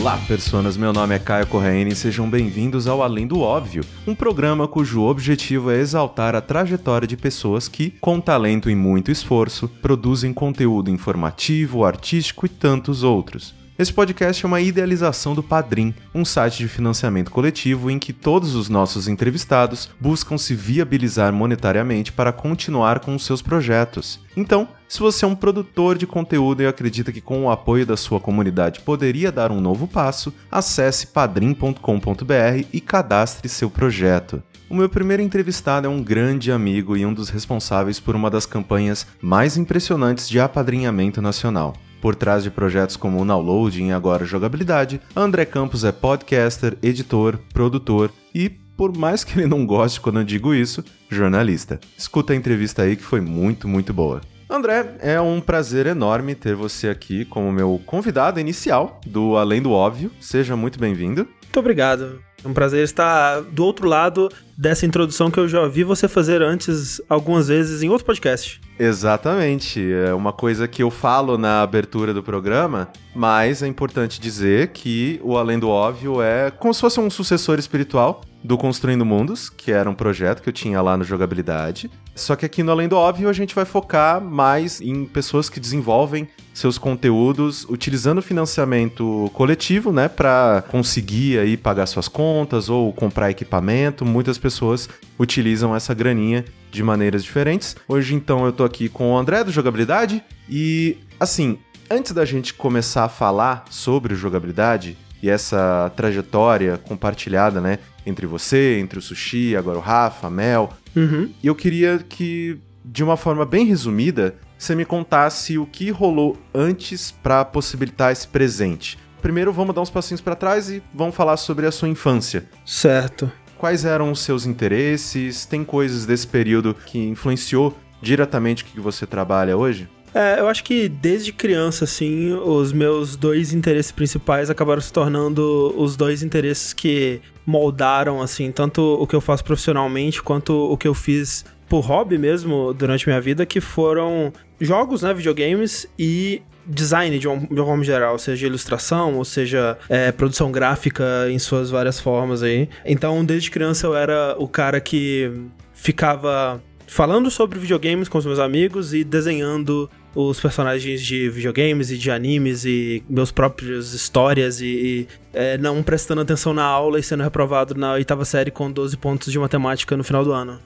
Olá, pessoas! Meu nome é Caio Corraine e sejam bem-vindos ao Além do Óbvio, um programa cujo objetivo é exaltar a trajetória de pessoas que, com talento e muito esforço, produzem conteúdo informativo, artístico e tantos outros. Esse podcast é uma idealização do Padrim, um site de financiamento coletivo em que todos os nossos entrevistados buscam se viabilizar monetariamente para continuar com os seus projetos. Então, se você é um produtor de conteúdo e acredita que com o apoio da sua comunidade poderia dar um novo passo, acesse padrim.com.br e cadastre seu projeto. O meu primeiro entrevistado é um grande amigo e um dos responsáveis por uma das campanhas mais impressionantes de apadrinhamento nacional. Por trás de projetos como o Download e agora Jogabilidade, André Campos é podcaster, editor, produtor e, por mais que ele não goste quando eu digo isso, jornalista. Escuta a entrevista aí que foi muito, muito boa. André, é um prazer enorme ter você aqui como meu convidado inicial do Além do Óbvio. Seja muito bem-vindo. Muito obrigado. É um prazer estar do outro lado dessa introdução que eu já vi você fazer antes algumas vezes em outro podcast. Exatamente. É uma coisa que eu falo na abertura do programa, mas é importante dizer que o Além do Óbvio é como se fosse um sucessor espiritual do Construindo Mundos, que era um projeto que eu tinha lá no Jogabilidade. Só que aqui no Além do Óbvio a gente vai focar mais em pessoas que desenvolvem seus conteúdos utilizando financiamento coletivo, né, para conseguir aí pagar suas contas ou comprar equipamento. Muitas pessoas utilizam essa graninha de maneiras diferentes. Hoje então eu tô aqui com o André do Jogabilidade e assim, antes da gente começar a falar sobre jogabilidade, e essa trajetória compartilhada, né, entre você, entre o Sushi, agora o Rafa, a Mel. Uhum. E eu queria que, de uma forma bem resumida, você me contasse o que rolou antes para possibilitar esse presente. Primeiro, vamos dar uns passinhos para trás e vamos falar sobre a sua infância. Certo. Quais eram os seus interesses? Tem coisas desse período que influenciou diretamente o que você trabalha hoje? É, eu acho que desde criança, assim, os meus dois interesses principais acabaram se tornando os dois interesses que moldaram, assim, tanto o que eu faço profissionalmente quanto o que eu fiz por hobby mesmo durante minha vida, que foram jogos, né, videogames e design de, um, de uma forma geral, seja ilustração, ou seja é, produção gráfica em suas várias formas aí. Então, desde criança eu era o cara que ficava falando sobre videogames com os meus amigos e desenhando os personagens de videogames e de animes e meus próprios histórias e, e é, não prestando atenção na aula e sendo reprovado na oitava série com 12 pontos de matemática no final do ano.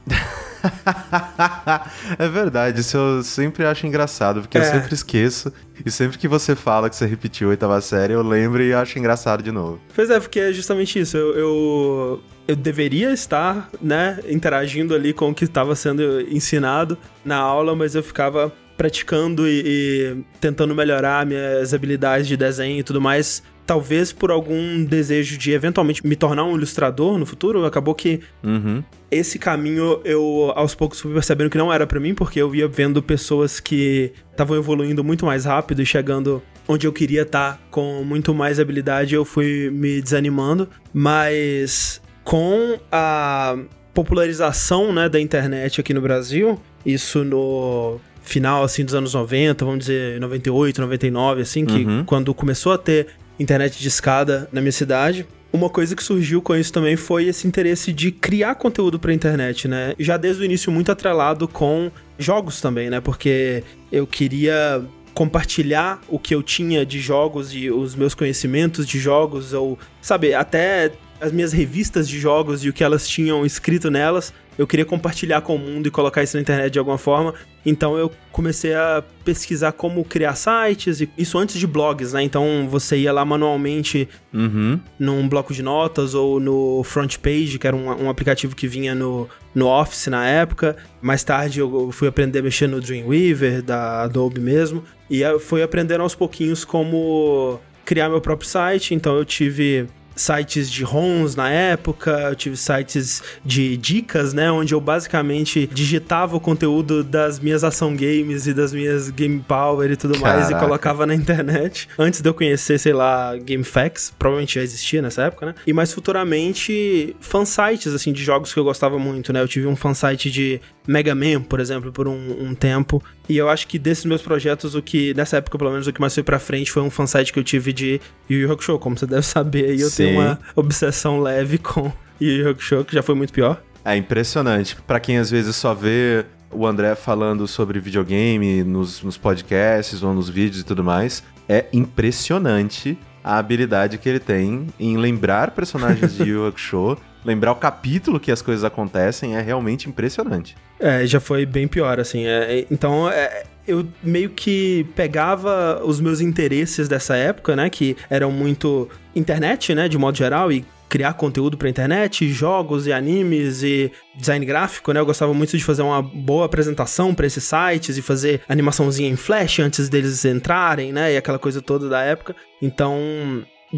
é verdade, isso eu sempre acho engraçado, porque é. eu sempre esqueço. E sempre que você fala que você repetiu a oitava série, eu lembro e acho engraçado de novo. Pois é, porque é justamente isso. Eu, eu, eu deveria estar, né, interagindo ali com o que estava sendo ensinado na aula, mas eu ficava praticando e, e, tentando melhorar minhas habilidades de desenho e tudo mais. Talvez por algum desejo de eventualmente me tornar um ilustrador no futuro, acabou que uhum. esse caminho eu aos poucos fui percebendo que não era para mim, porque eu ia vendo pessoas que estavam evoluindo muito mais rápido e chegando onde eu queria estar tá, com muito mais habilidade, eu fui me desanimando. Mas com a popularização né, da internet aqui no Brasil, isso no final, assim, dos anos 90, vamos dizer, 98, 99, assim, que uhum. quando começou a ter internet de escada na minha cidade, uma coisa que surgiu com isso também foi esse interesse de criar conteúdo para internet, né? Já desde o início muito atrelado com jogos também, né? Porque eu queria compartilhar o que eu tinha de jogos e os meus conhecimentos de jogos ou, sabe, até as minhas revistas de jogos e o que elas tinham escrito nelas eu queria compartilhar com o mundo e colocar isso na internet de alguma forma. Então eu comecei a pesquisar como criar sites, e isso antes de blogs, né? Então você ia lá manualmente uhum. num bloco de notas ou no Front Page, que era um, um, aplicativo que vinha no, no Office na época. Mais tarde eu fui aprender a mexer no Dreamweaver, da Adobe mesmo. E fui aprendendo aos pouquinhos como criar meu próprio site. Então eu tive sites de ROMs na época, eu tive sites de dicas, né, onde eu basicamente digitava o conteúdo das minhas ação games e das minhas game power e tudo Caraca. mais e colocava na internet. Antes de eu conhecer, sei lá, GameFAQs, provavelmente já existia nessa época, né? E mais futuramente fansites assim de jogos que eu gostava muito, né? Eu tive um fansite de Mega Man, por exemplo, por um, um, tempo. E eu acho que desses meus projetos, o que, nessa época, pelo menos, o que mais foi pra frente foi um fansite que eu tive de Yu Yu Hakusho. Como você deve saber, eu Sim. tenho uma obsessão leve com Yu Yu Hakusho, que já foi muito pior. É impressionante. para quem às vezes só vê o André falando sobre videogame nos, nos podcasts ou nos vídeos e tudo mais, é impressionante a habilidade que ele tem em lembrar personagens de Yu Hakusho, lembrar o capítulo que as coisas acontecem, é realmente impressionante. É, já foi bem pior, assim. É, é então, é, eu meio que pegava os meus interesses dessa época, né? Que eram muito internet, né? De modo geral, e criar conteúdo pra internet, jogos e animes e design gráfico, né? Eu gostava muito de fazer uma boa apresentação para esses sites e fazer animaçãozinha em flash antes deles entrarem, né? E aquela coisa toda da época. Então,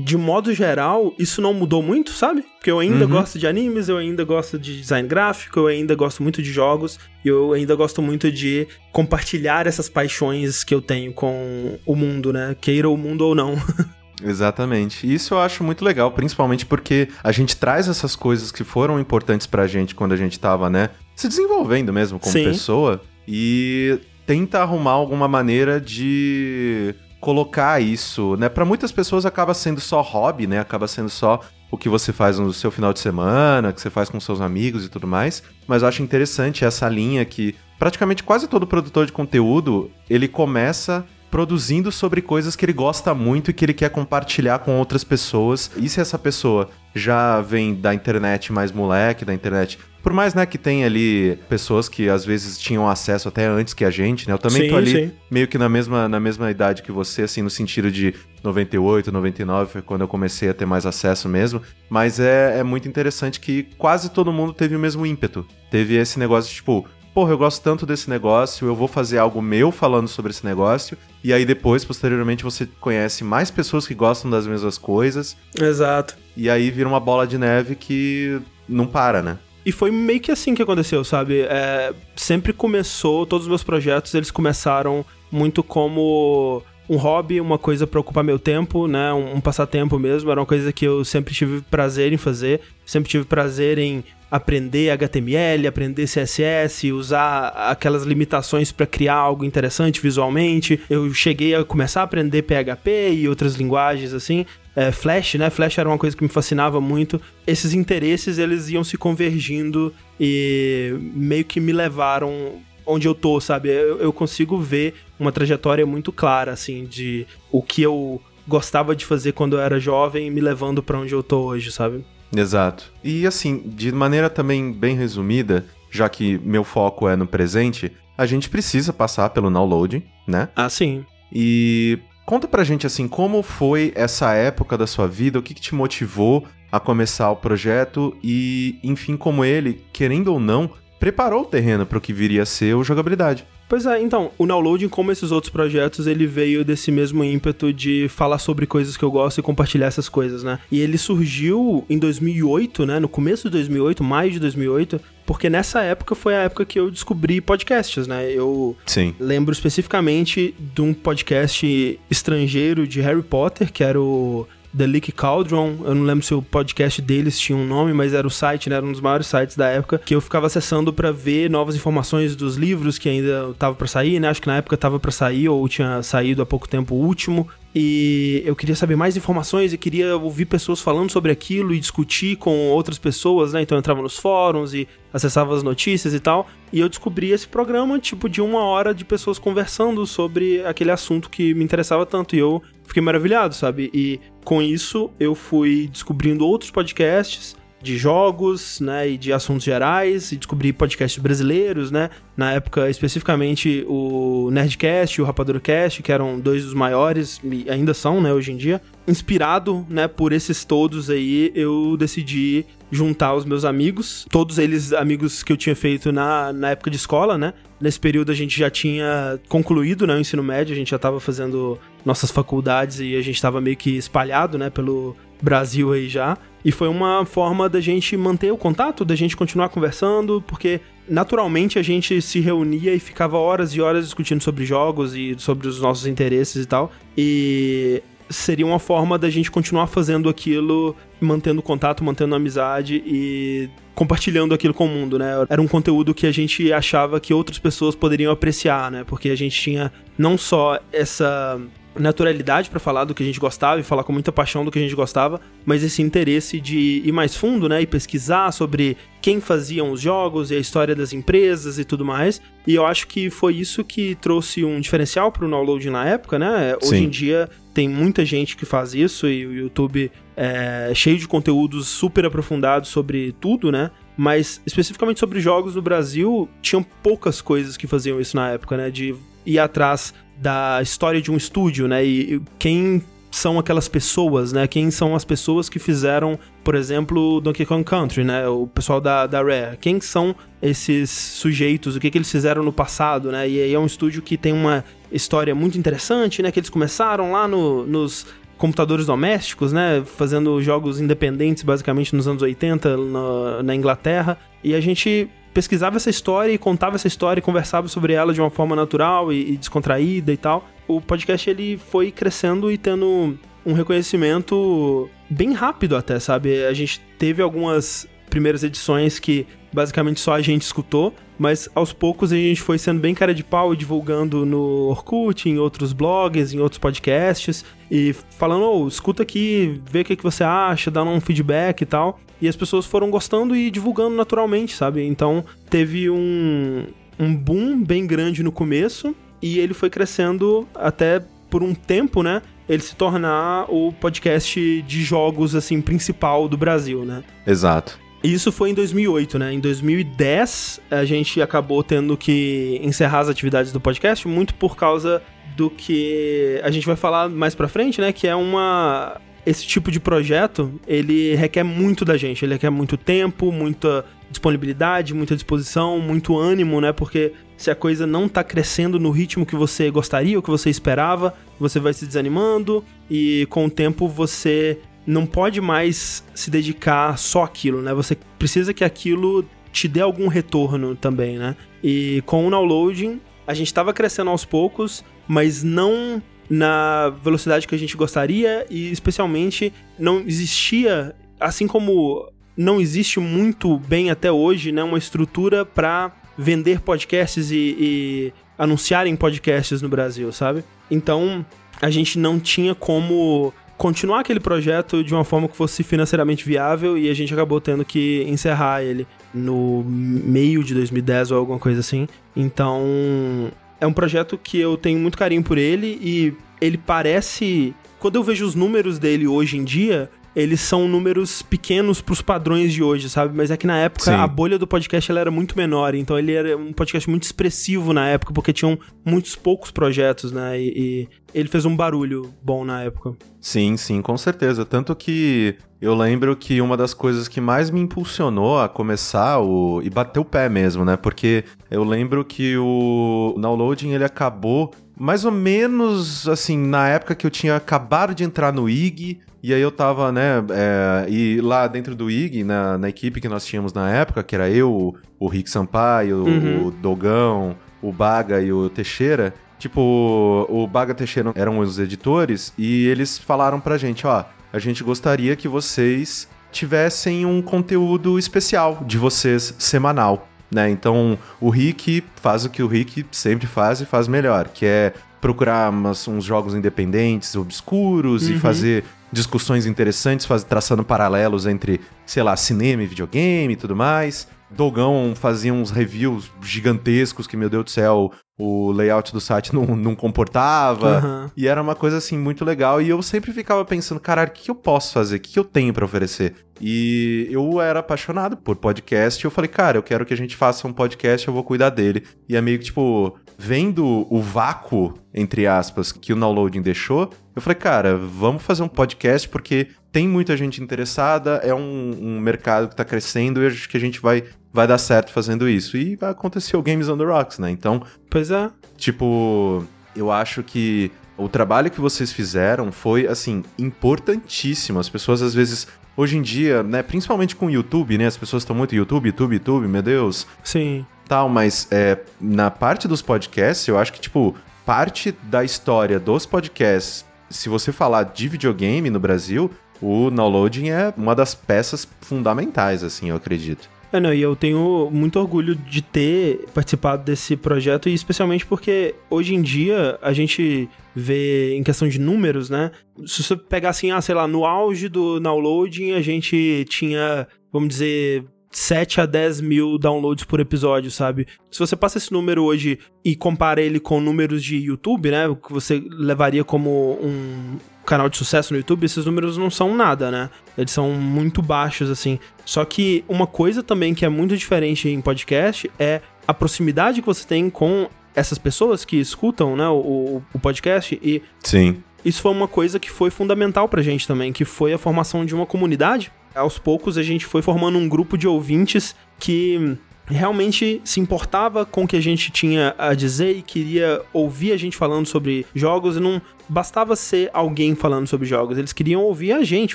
de modo geral, isso não mudou muito, sabe? Porque eu ainda uhum. gosto de animes, eu ainda gosto de design gráfico, eu ainda gosto muito de jogos, e eu ainda gosto muito de compartilhar essas paixões que eu tenho com o mundo, né? Queira o mundo ou não. Exatamente. Isso eu acho muito legal, principalmente porque a gente traz essas coisas que foram importantes pra gente quando a gente tava, né, se desenvolvendo mesmo como Sim. pessoa e tenta arrumar alguma maneira de colocar isso, né? Para muitas pessoas acaba sendo só hobby, né? Acaba sendo só o que você faz no seu final de semana, que você faz com seus amigos e tudo mais. Mas eu acho interessante essa linha que praticamente quase todo produtor de conteúdo, ele começa produzindo sobre coisas que ele gosta muito e que ele quer compartilhar com outras pessoas. E se essa pessoa já vem da internet mais moleque, da internet. Por mais, né, que tem ali pessoas que às vezes tinham acesso até antes que a gente, né? Eu também sim, tô ali sim. meio que na mesma, na mesma idade que você, assim, no sentido de 98, 99, foi quando eu comecei a ter mais acesso mesmo. Mas é, é muito interessante que quase todo mundo teve o mesmo ímpeto. Teve esse negócio de, tipo, porra, eu gosto tanto desse negócio, eu vou fazer algo meu falando sobre esse negócio. E aí depois, posteriormente, você conhece mais pessoas que gostam das mesmas coisas. Exato. E aí vira uma bola de neve que não para, né? E foi meio que assim que aconteceu, sabe? É, sempre começou, todos os meus projetos, eles começaram muito como um hobby, uma coisa para ocupar meu tempo, né? Um, um, passatempo mesmo. Era uma coisa que eu sempre tive prazer em fazer. Sempre tive prazer em aprender HTML, aprender CSS, usar aquelas limitações para criar algo interessante visualmente. Eu cheguei a começar a aprender PHP e outras linguagens assim. É, Flash, né? Flash era uma coisa que me fascinava muito. Esses interesses eles iam se convergindo e meio que me levaram onde eu tô, sabe? Eu, eu consigo ver uma trajetória muito clara assim de o que eu gostava de fazer quando eu era jovem me levando para onde eu tô hoje, sabe? Exato. E assim, de maneira também bem resumida, já que meu foco é no presente, a gente precisa passar pelo downloading, né? Ah, sim. E conta pra gente assim, como foi essa época da sua vida, o que, que te motivou a começar o projeto e, enfim, como ele, querendo ou não, preparou o terreno para o que viria a ser o jogabilidade. Pois é, então, o Downloading, como esses outros projetos, ele veio desse mesmo ímpeto de falar sobre coisas que eu gosto e compartilhar essas coisas, né? E ele surgiu em 2008, né? No começo de 2008, mais de 2008, porque nessa época foi a época que eu descobri podcasts, né? Eu Sim. lembro especificamente de um podcast estrangeiro de Harry Potter, que era o The Leak Cauldron. Eu não lembro se o podcast deles tinha um nome, mas era o site, né? Era um dos maiores sites da época, que eu ficava acessando para ver novas informações dos livros que ainda tava para sair, né? Acho que na época tava para sair ou tinha saído há pouco tempo o último. E eu queria saber mais informações e queria ouvir pessoas falando sobre aquilo e discutir com outras pessoas, né? Então eu entrava nos fóruns e acessava as notícias e tal. E eu descobri esse programa, tipo, de uma hora de pessoas conversando sobre aquele assunto que me interessava tanto. E eu fiquei maravilhado, sabe? E com isso eu fui descobrindo outros podcasts de jogos, né, e de assuntos gerais, e descobri podcasts brasileiros, né, na época especificamente o Nerdcast e o RapaduraCast, que eram dois dos maiores, e ainda são, né, hoje em dia. Inspirado, né, por esses todos aí, eu decidi juntar os meus amigos, todos eles amigos que eu tinha feito na, na época de escola, né, Nesse período a gente já tinha concluído né, o ensino médio, a gente já estava fazendo nossas faculdades e a gente estava meio que espalhado né, pelo Brasil aí já. E foi uma forma da gente manter o contato, da gente continuar conversando, porque naturalmente a gente se reunia e ficava horas e horas discutindo sobre jogos e sobre os nossos interesses e tal. E seria uma forma da gente continuar fazendo aquilo, mantendo contato, mantendo amizade e compartilhando aquilo com o mundo, né? Era um conteúdo que a gente achava que outras pessoas poderiam apreciar, né? Porque a gente tinha não só essa naturalidade para falar do que a gente gostava e falar com muita paixão do que a gente gostava, mas esse interesse de ir mais fundo, né, e pesquisar sobre quem faziam os jogos e a história das empresas e tudo mais. E eu acho que foi isso que trouxe um diferencial para o download na época, né? Hoje Sim. em dia tem muita gente que faz isso e o YouTube é cheio de conteúdos super aprofundados sobre tudo, né? Mas especificamente sobre jogos no Brasil, tinham poucas coisas que faziam isso na época, né? De ir atrás da história de um estúdio, né? E quem são aquelas pessoas, né? Quem são as pessoas que fizeram, por exemplo, Donkey Kong Country, né? O pessoal da, da Rare. Quem são esses sujeitos? O que, que eles fizeram no passado, né? E aí é um estúdio que tem uma história muito interessante, né? Que eles começaram lá no, nos computadores domésticos, né? Fazendo jogos independentes, basicamente, nos anos 80, na, na Inglaterra. E a gente pesquisava essa história e contava essa história e conversava sobre ela de uma forma natural e, e descontraída e tal. O podcast ele foi crescendo e tendo um reconhecimento bem rápido até, sabe? A gente teve algumas primeiras edições que basicamente só a gente escutou, mas aos poucos a gente foi sendo bem cara de pau e divulgando no Orkut, em outros blogs, em outros podcasts, e falando, oh, escuta aqui, vê o que, que você acha, dando um feedback e tal. E as pessoas foram gostando e divulgando naturalmente, sabe? Então teve um, um boom bem grande no começo e ele foi crescendo até por um tempo, né? Ele se tornar o podcast de jogos, assim, principal do Brasil, né? Exato. Isso foi em 2008, né? Em 2010, a gente acabou tendo que encerrar as atividades do podcast, muito por causa do que a gente vai falar mais pra frente, né? Que é uma esse tipo de projeto, ele requer muito da gente, ele requer muito tempo, muita disponibilidade, muita disposição, muito ânimo, né? Porque se a coisa não tá crescendo no ritmo que você gostaria ou que você esperava, você vai se desanimando e com o tempo você não pode mais se dedicar só àquilo, né? Você precisa que aquilo te dê algum retorno também, né? E com o downloading, a gente estava crescendo aos poucos, mas não na velocidade que a gente gostaria e especialmente não existia, assim como não existe muito bem até hoje, né, uma estrutura para vender podcasts e, e anunciarem podcasts no Brasil, sabe? Então a gente não tinha como continuar aquele projeto de uma forma que fosse financeiramente viável e a gente acabou tendo que encerrar ele no meio de 2010 ou alguma coisa assim. Então, é um projeto que eu tenho muito carinho por ele e ele parece. Quando eu vejo os números dele hoje em dia, eles são números pequenos para os padrões de hoje, sabe? Mas é que na época Sim. a bolha do podcast ela era muito menor, então ele era um podcast muito expressivo na época, porque tinham muitos poucos projetos, né? E, e ele fez um barulho bom na época. Sim, sim, com certeza. Tanto que eu lembro que uma das coisas que mais me impulsionou a começar o e bater o pé mesmo, né? Porque eu lembro que o downloading ele acabou mais ou menos assim na época que eu tinha acabado de entrar no IG e aí eu tava, né, é, e lá dentro do IG, na, na, equipe que nós tínhamos na época, que era eu, o Rick Sampaio, uhum. o Dogão, o Baga e o Teixeira, tipo, o Baga Teixeira eram os editores e eles falaram pra gente, ó, a gente gostaria que vocês tivessem um conteúdo especial de vocês semanal. Né? Então, o Rick faz o que o Rick sempre faz e faz melhor, que é procurar umas, uns jogos independentes, obscuros uhum. e fazer discussões interessantes, faz, traçando paralelos entre, sei lá, cinema e videogame e tudo mais. Dogão fazia uns reviews gigantescos que, meu Deus do céu, o layout do site não, não comportava. Uhum. E era uma coisa assim muito legal. E eu sempre ficava pensando, caralho, o que eu posso fazer? O que eu tenho para oferecer? E eu era apaixonado por podcast. E eu falei, cara, eu quero que a gente faça um podcast, eu vou cuidar dele. E é meio que tipo, vendo o vácuo, entre aspas, que o downloading deixou, eu falei, cara, vamos fazer um podcast porque tem muita gente interessada, é um, um mercado que está crescendo e acho que a gente vai vai dar certo fazendo isso. E aconteceu Games on the Rocks, né? Então. Pois é. Tipo, eu acho que o trabalho que vocês fizeram foi, assim, importantíssimo. As pessoas, às vezes, hoje em dia, né, principalmente com o YouTube, né? As pessoas estão muito YouTube, YouTube, YouTube, meu Deus. Sim. Tal, mas é, na parte dos podcasts, eu acho que, tipo, parte da história dos podcasts se você falar de videogame no Brasil, o downloading é uma das peças fundamentais, assim, eu acredito. É, não, e eu tenho muito orgulho de ter participado desse projeto, e especialmente porque hoje em dia a gente vê em questão de números, né? Se você pegar assim, ah, sei lá, no auge do downloading a gente tinha, vamos dizer, 7 a 10 mil downloads por episódio, sabe? Se você passa esse número hoje e compara ele com números de YouTube, né? Que você levaria como um canal de sucesso no YouTube, esses números não são nada, né? Eles são muito baixos, assim. Só que uma coisa também que é muito diferente em podcast é a proximidade que você tem com essas pessoas que escutam, né, o, o podcast e... Sim. Isso foi uma coisa que foi fundamental pra gente também, que foi a formação de uma comunidade. Aos poucos a gente foi formando um grupo de ouvintes que realmente se importava com o que a gente tinha a dizer e queria ouvir a gente falando sobre jogos e não bastava ser alguém falando sobre jogos, eles queriam ouvir a gente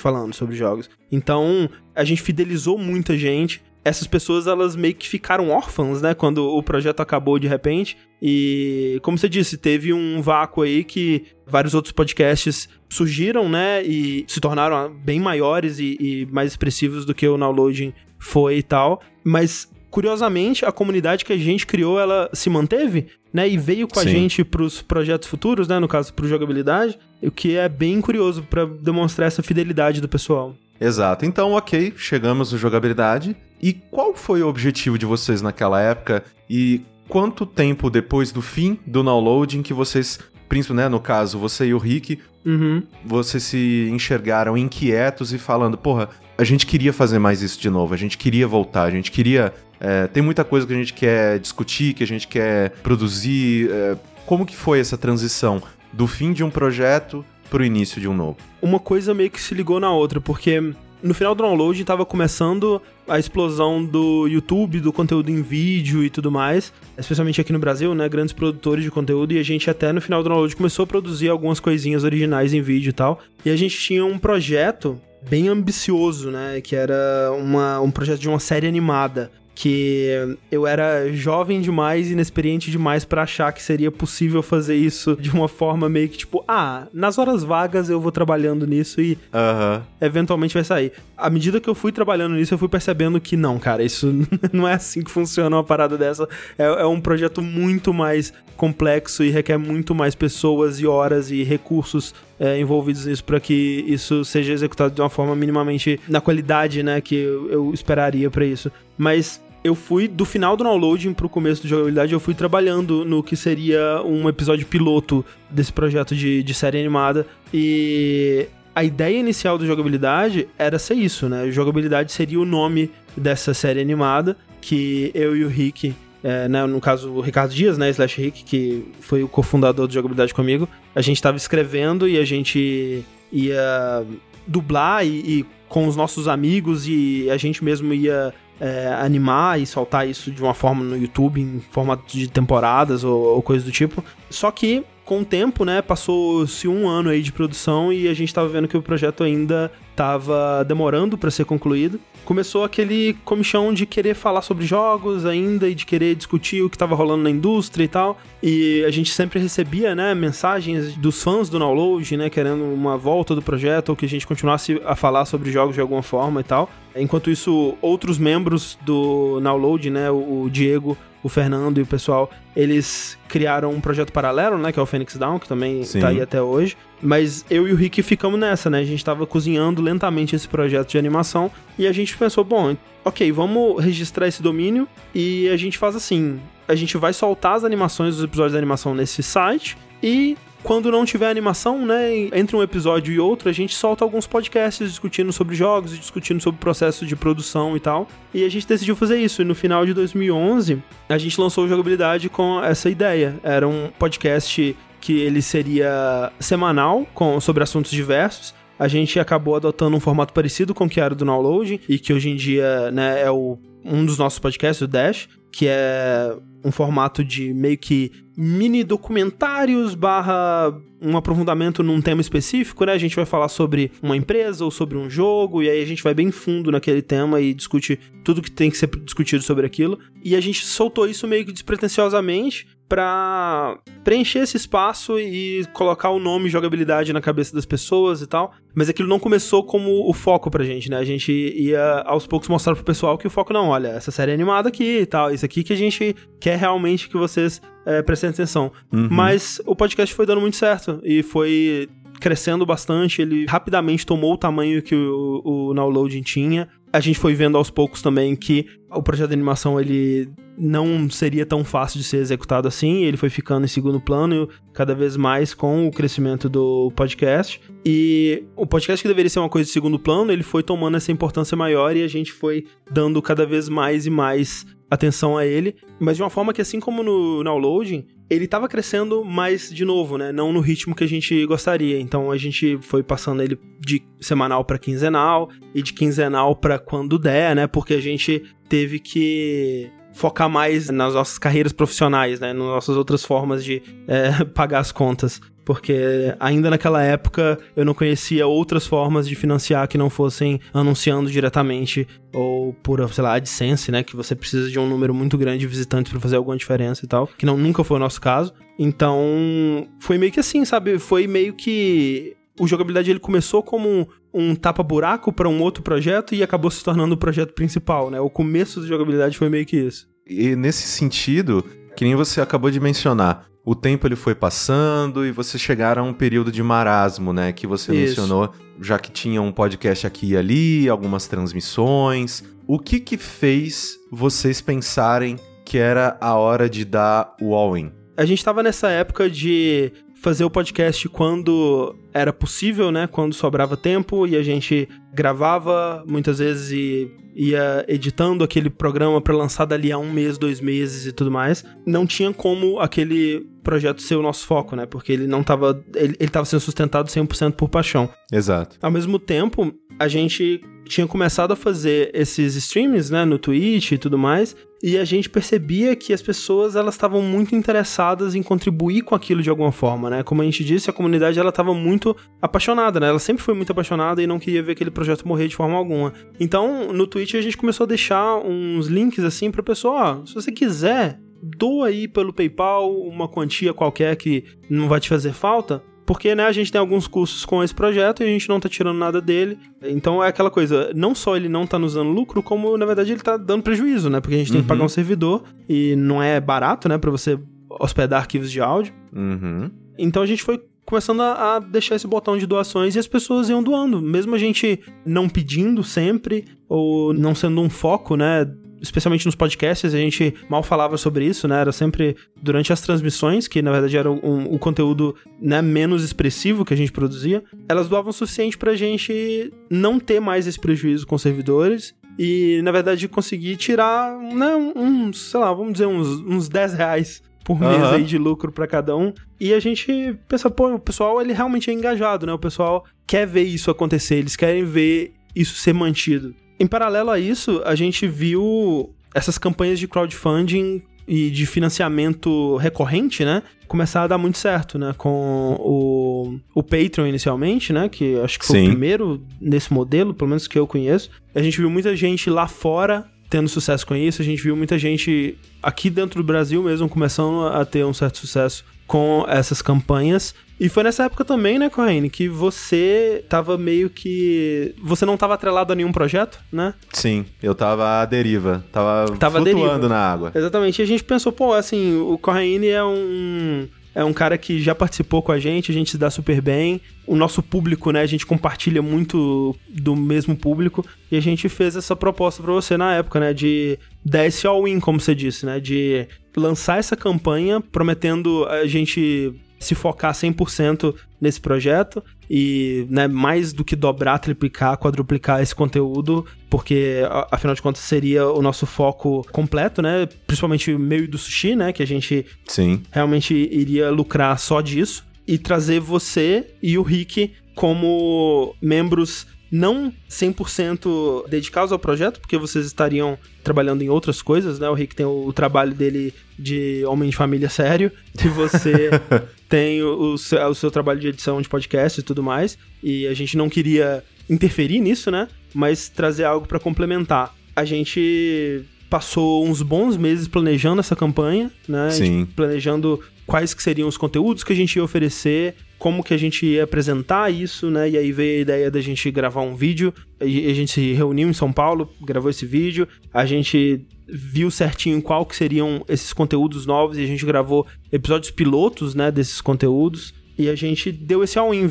falando sobre jogos. Então, a gente fidelizou muita gente. Essas pessoas, elas meio que ficaram órfãs, né, quando o projeto acabou de repente. E, como você disse, teve um vácuo aí que vários outros podcasts surgiram, né, e se tornaram bem maiores e, e mais expressivos do que o Downloading foi e tal. Mas curiosamente, a comunidade que a gente criou, ela se manteve, né? E veio com Sim. a gente pros projetos futuros, né? No caso, pro jogabilidade, o que é bem curioso para demonstrar essa fidelidade do pessoal. Exato. Então, ok, chegamos no jogabilidade. E qual foi o objetivo de vocês naquela época? E quanto tempo depois do fim do downloading que vocês, principalmente, né, no caso, você e o Rick, uhum. vocês se enxergaram inquietos e falando, porra, a gente queria fazer mais isso de novo, a gente queria voltar, a gente queria é, tem muita coisa que a gente quer discutir, que a gente quer produzir. É, como que foi essa transição do fim de um projeto para o início de um novo? Uma coisa meio que se ligou na outra, porque no final do download estava começando a explosão do YouTube, do conteúdo em vídeo e tudo mais, especialmente aqui no Brasil, né, grandes produtores de conteúdo, e a gente até no final do download começou a produzir algumas coisinhas originais em vídeo e tal. E a gente tinha um projeto bem ambicioso, né, que era uma, um projeto de uma série animada que eu era jovem demais e inexperiente demais para achar que seria possível fazer isso de uma forma meio que tipo, ah, nas horas vagas eu vou trabalhando nisso e uhum. eventualmente vai sair. À medida que eu fui trabalhando nisso, eu fui percebendo que não, cara, isso não é assim que funciona uma parada dessa. É, é um projeto muito mais complexo e requer muito mais pessoas e horas e recursos é, envolvidos nisso para que isso seja executado de uma forma minimamente na qualidade, né, que eu, eu esperaria para isso. Mas eu fui do final do downloading pro começo da jogabilidade, eu fui trabalhando no que seria um episódio piloto desse projeto de, de série animada. E a ideia inicial da jogabilidade era ser isso, né? Jogabilidade seria o nome dessa série animada que eu e o Rick é, né, no caso o Ricardo Dias, né, Slash Rick, que foi o cofundador do Jogabilidade comigo, a gente estava escrevendo e a gente ia dublar e, e, com os nossos amigos e a gente mesmo ia é, animar e soltar isso de uma forma no YouTube, em formato de temporadas ou, ou coisa do tipo. Só que com o tempo, né, passou-se um ano aí de produção e a gente estava vendo que o projeto ainda estava demorando para ser concluído. Começou aquele comichão de querer falar sobre jogos ainda e de querer discutir o que estava rolando na indústria e tal. E a gente sempre recebia, né, mensagens dos fãs do Download, né, querendo uma volta do projeto ou que a gente continuasse a falar sobre jogos de alguma forma e tal. Enquanto isso, outros membros do Download, né, o Diego o Fernando e o pessoal, eles criaram um projeto paralelo, né, que é o Phoenix Down, que também Sim. tá aí até hoje. Mas eu e o Rick ficamos nessa, né? A gente tava cozinhando lentamente esse projeto de animação e a gente pensou, bom, ok, vamos registrar esse domínio e a gente faz assim, a gente vai soltar as animações dos episódios de animação nesse site e quando não tiver animação, né, entre um episódio e outro, a gente solta alguns podcasts discutindo sobre jogos, discutindo sobre o processo de produção e tal. E a gente decidiu fazer isso. E no final de 2011, a gente lançou Jogabilidade com essa ideia. Era um podcast que ele seria semanal, com, sobre assuntos diversos. A gente acabou adotando um formato parecido com o que era do Download, e que hoje em dia né, é o, um dos nossos podcasts, o Dash, que é um formato de meio que mini documentários barra um aprofundamento num tema específico, né? A gente vai falar sobre uma empresa ou sobre um jogo, e aí a gente vai bem fundo naquele tema e discute tudo que tem que ser discutido sobre aquilo. E a gente soltou isso meio que despretensiosamente, para preencher esse espaço e colocar o nome jogabilidade na cabeça das pessoas e tal. Mas aquilo não começou como o foco pra gente, né? A gente ia aos poucos mostrar pro pessoal que o foco não, olha, essa série é animada aqui e tal, isso aqui que a gente quer realmente que vocês é, prestem atenção. Uhum. Mas o podcast foi dando muito certo e foi crescendo bastante, ele rapidamente tomou o tamanho que o, o Nowloading tinha. A gente foi vendo aos poucos também que o projeto de animação ele não seria tão fácil de ser executado assim, ele foi ficando em segundo plano cada vez mais com o crescimento do podcast. E o podcast que deveria ser uma coisa de segundo plano, ele foi tomando essa importância maior e a gente foi dando cada vez mais e mais atenção a ele, mas de uma forma que assim como no downloading, ele estava crescendo mais de novo, né? Não no ritmo que a gente gostaria. Então a gente foi passando ele de semanal para quinzenal e de quinzenal para quando der, né? Porque a gente teve que focar mais nas nossas carreiras profissionais, né? Nas nossas outras formas de é, pagar as contas. Porque ainda naquela época eu não conhecia outras formas de financiar que não fossem anunciando diretamente ou por, sei lá, AdSense, né? Que você precisa de um número muito grande de visitantes para fazer alguma diferença e tal. Que não, nunca foi o nosso caso. Então, foi meio que assim, sabe? Foi meio que o jogabilidade ele começou como um, um tapa-buraco para um outro projeto e acabou se tornando o projeto principal, né? O começo da jogabilidade foi meio que isso. E nesse sentido, que nem você acabou de mencionar, o tempo ele foi passando e você chegaram a um período de marasmo, né? Que você Isso. mencionou, já que tinha um podcast aqui e ali, algumas transmissões. O que que fez vocês pensarem que era a hora de dar o all-in? A gente estava nessa época de fazer o podcast quando era possível, né? Quando sobrava tempo e a gente gravava muitas vezes e ia editando aquele programa para lançar dali a um mês, dois meses e tudo mais. Não tinha como aquele projeto ser o nosso foco, né? Porque ele não tava. Ele, ele tava sendo sustentado 100% por paixão. Exato. Ao mesmo tempo, a gente tinha começado a fazer esses streams, né, no Twitch e tudo mais, e a gente percebia que as pessoas elas estavam muito interessadas em contribuir com aquilo de alguma forma, né? Como a gente disse, a comunidade ela estava muito apaixonada, né? Ela sempre foi muito apaixonada e não queria ver aquele projeto morrer de forma alguma. Então, no Twitch a gente começou a deixar uns links assim para pessoa, ó, se você quiser, doa aí pelo PayPal uma quantia qualquer que não vai te fazer falta, porque, né, a gente tem alguns custos com esse projeto e a gente não tá tirando nada dele. Então é aquela coisa, não só ele não tá nos dando lucro, como na verdade ele tá dando prejuízo, né? Porque a gente uhum. tem que pagar um uhum. servidor e não é barato, né, para você hospedar arquivos de áudio. Uhum. Então a gente foi começando a, a, deixar esse botão de doações e as pessoas iam doando, mesmo a gente não pedindo sempre ou não sendo um foco, né, especialmente nos podcasts, a gente mal falava sobre isso, né? Era sempre durante as transmissões, que na verdade era um, o conteúdo né, menos expressivo que a gente produzia, elas doavam o suficiente pra gente não ter mais esse prejuízo com servidores e, na verdade, conseguir tirar, né, uns, sei lá, vamos dizer, uns, uns 10 reais por mês uhum. aí de lucro para cada um. E a gente pensa, pô, o pessoal ele realmente é engajado, né? O pessoal quer ver isso acontecer, eles querem ver isso ser mantido. Em paralelo a isso, a gente viu essas campanhas de crowdfunding e de financiamento recorrente, né? Começar a dar muito certo, né? Com o, o Patreon inicialmente, né? Que acho que foi Sim. o primeiro nesse modelo, pelo menos que eu conheço. A gente viu muita gente lá fora tendo sucesso com isso. A gente viu muita gente aqui dentro do Brasil mesmo começando a ter um certo sucesso com essas campanhas. E foi nessa época também, né, Corrine, que você tava meio que. Você não tava atrelado a nenhum projeto, né? Sim, eu tava à deriva. Tava, tava flutuando deriva. na água. Exatamente. E a gente pensou, pô, assim, o Corrine é um é um cara que já participou com a gente, a gente se dá super bem. O nosso público, né, a gente compartilha muito do mesmo público e a gente fez essa proposta para você na época, né, de dar esse all-in, como você disse, né, de lançar essa campanha prometendo a gente se focar 100% nesse projeto e, né, mais do que dobrar, triplicar, quadruplicar esse conteúdo, porque afinal de contas seria o nosso foco completo, né? Principalmente o meio do sushi, né, que a gente Sim. realmente iria lucrar só disso e trazer você e o Rick como membros não 100% dedicados ao projeto, porque vocês estariam trabalhando em outras coisas, né? O Rick tem o, o trabalho dele de homem de família sério, e você tem o, o, seu, o seu trabalho de edição de podcast e tudo mais, e a gente não queria interferir nisso, né? Mas trazer algo para complementar. A gente passou uns bons meses planejando essa campanha, né? Sim. planejando quais que seriam os conteúdos que a gente ia oferecer, como que a gente ia apresentar isso, né? E aí veio a ideia da gente gravar um vídeo. A gente se reuniu em São Paulo, gravou esse vídeo. A gente viu certinho qual que seriam esses conteúdos novos e a gente gravou episódios pilotos, né, desses conteúdos. E a gente deu esse all-in,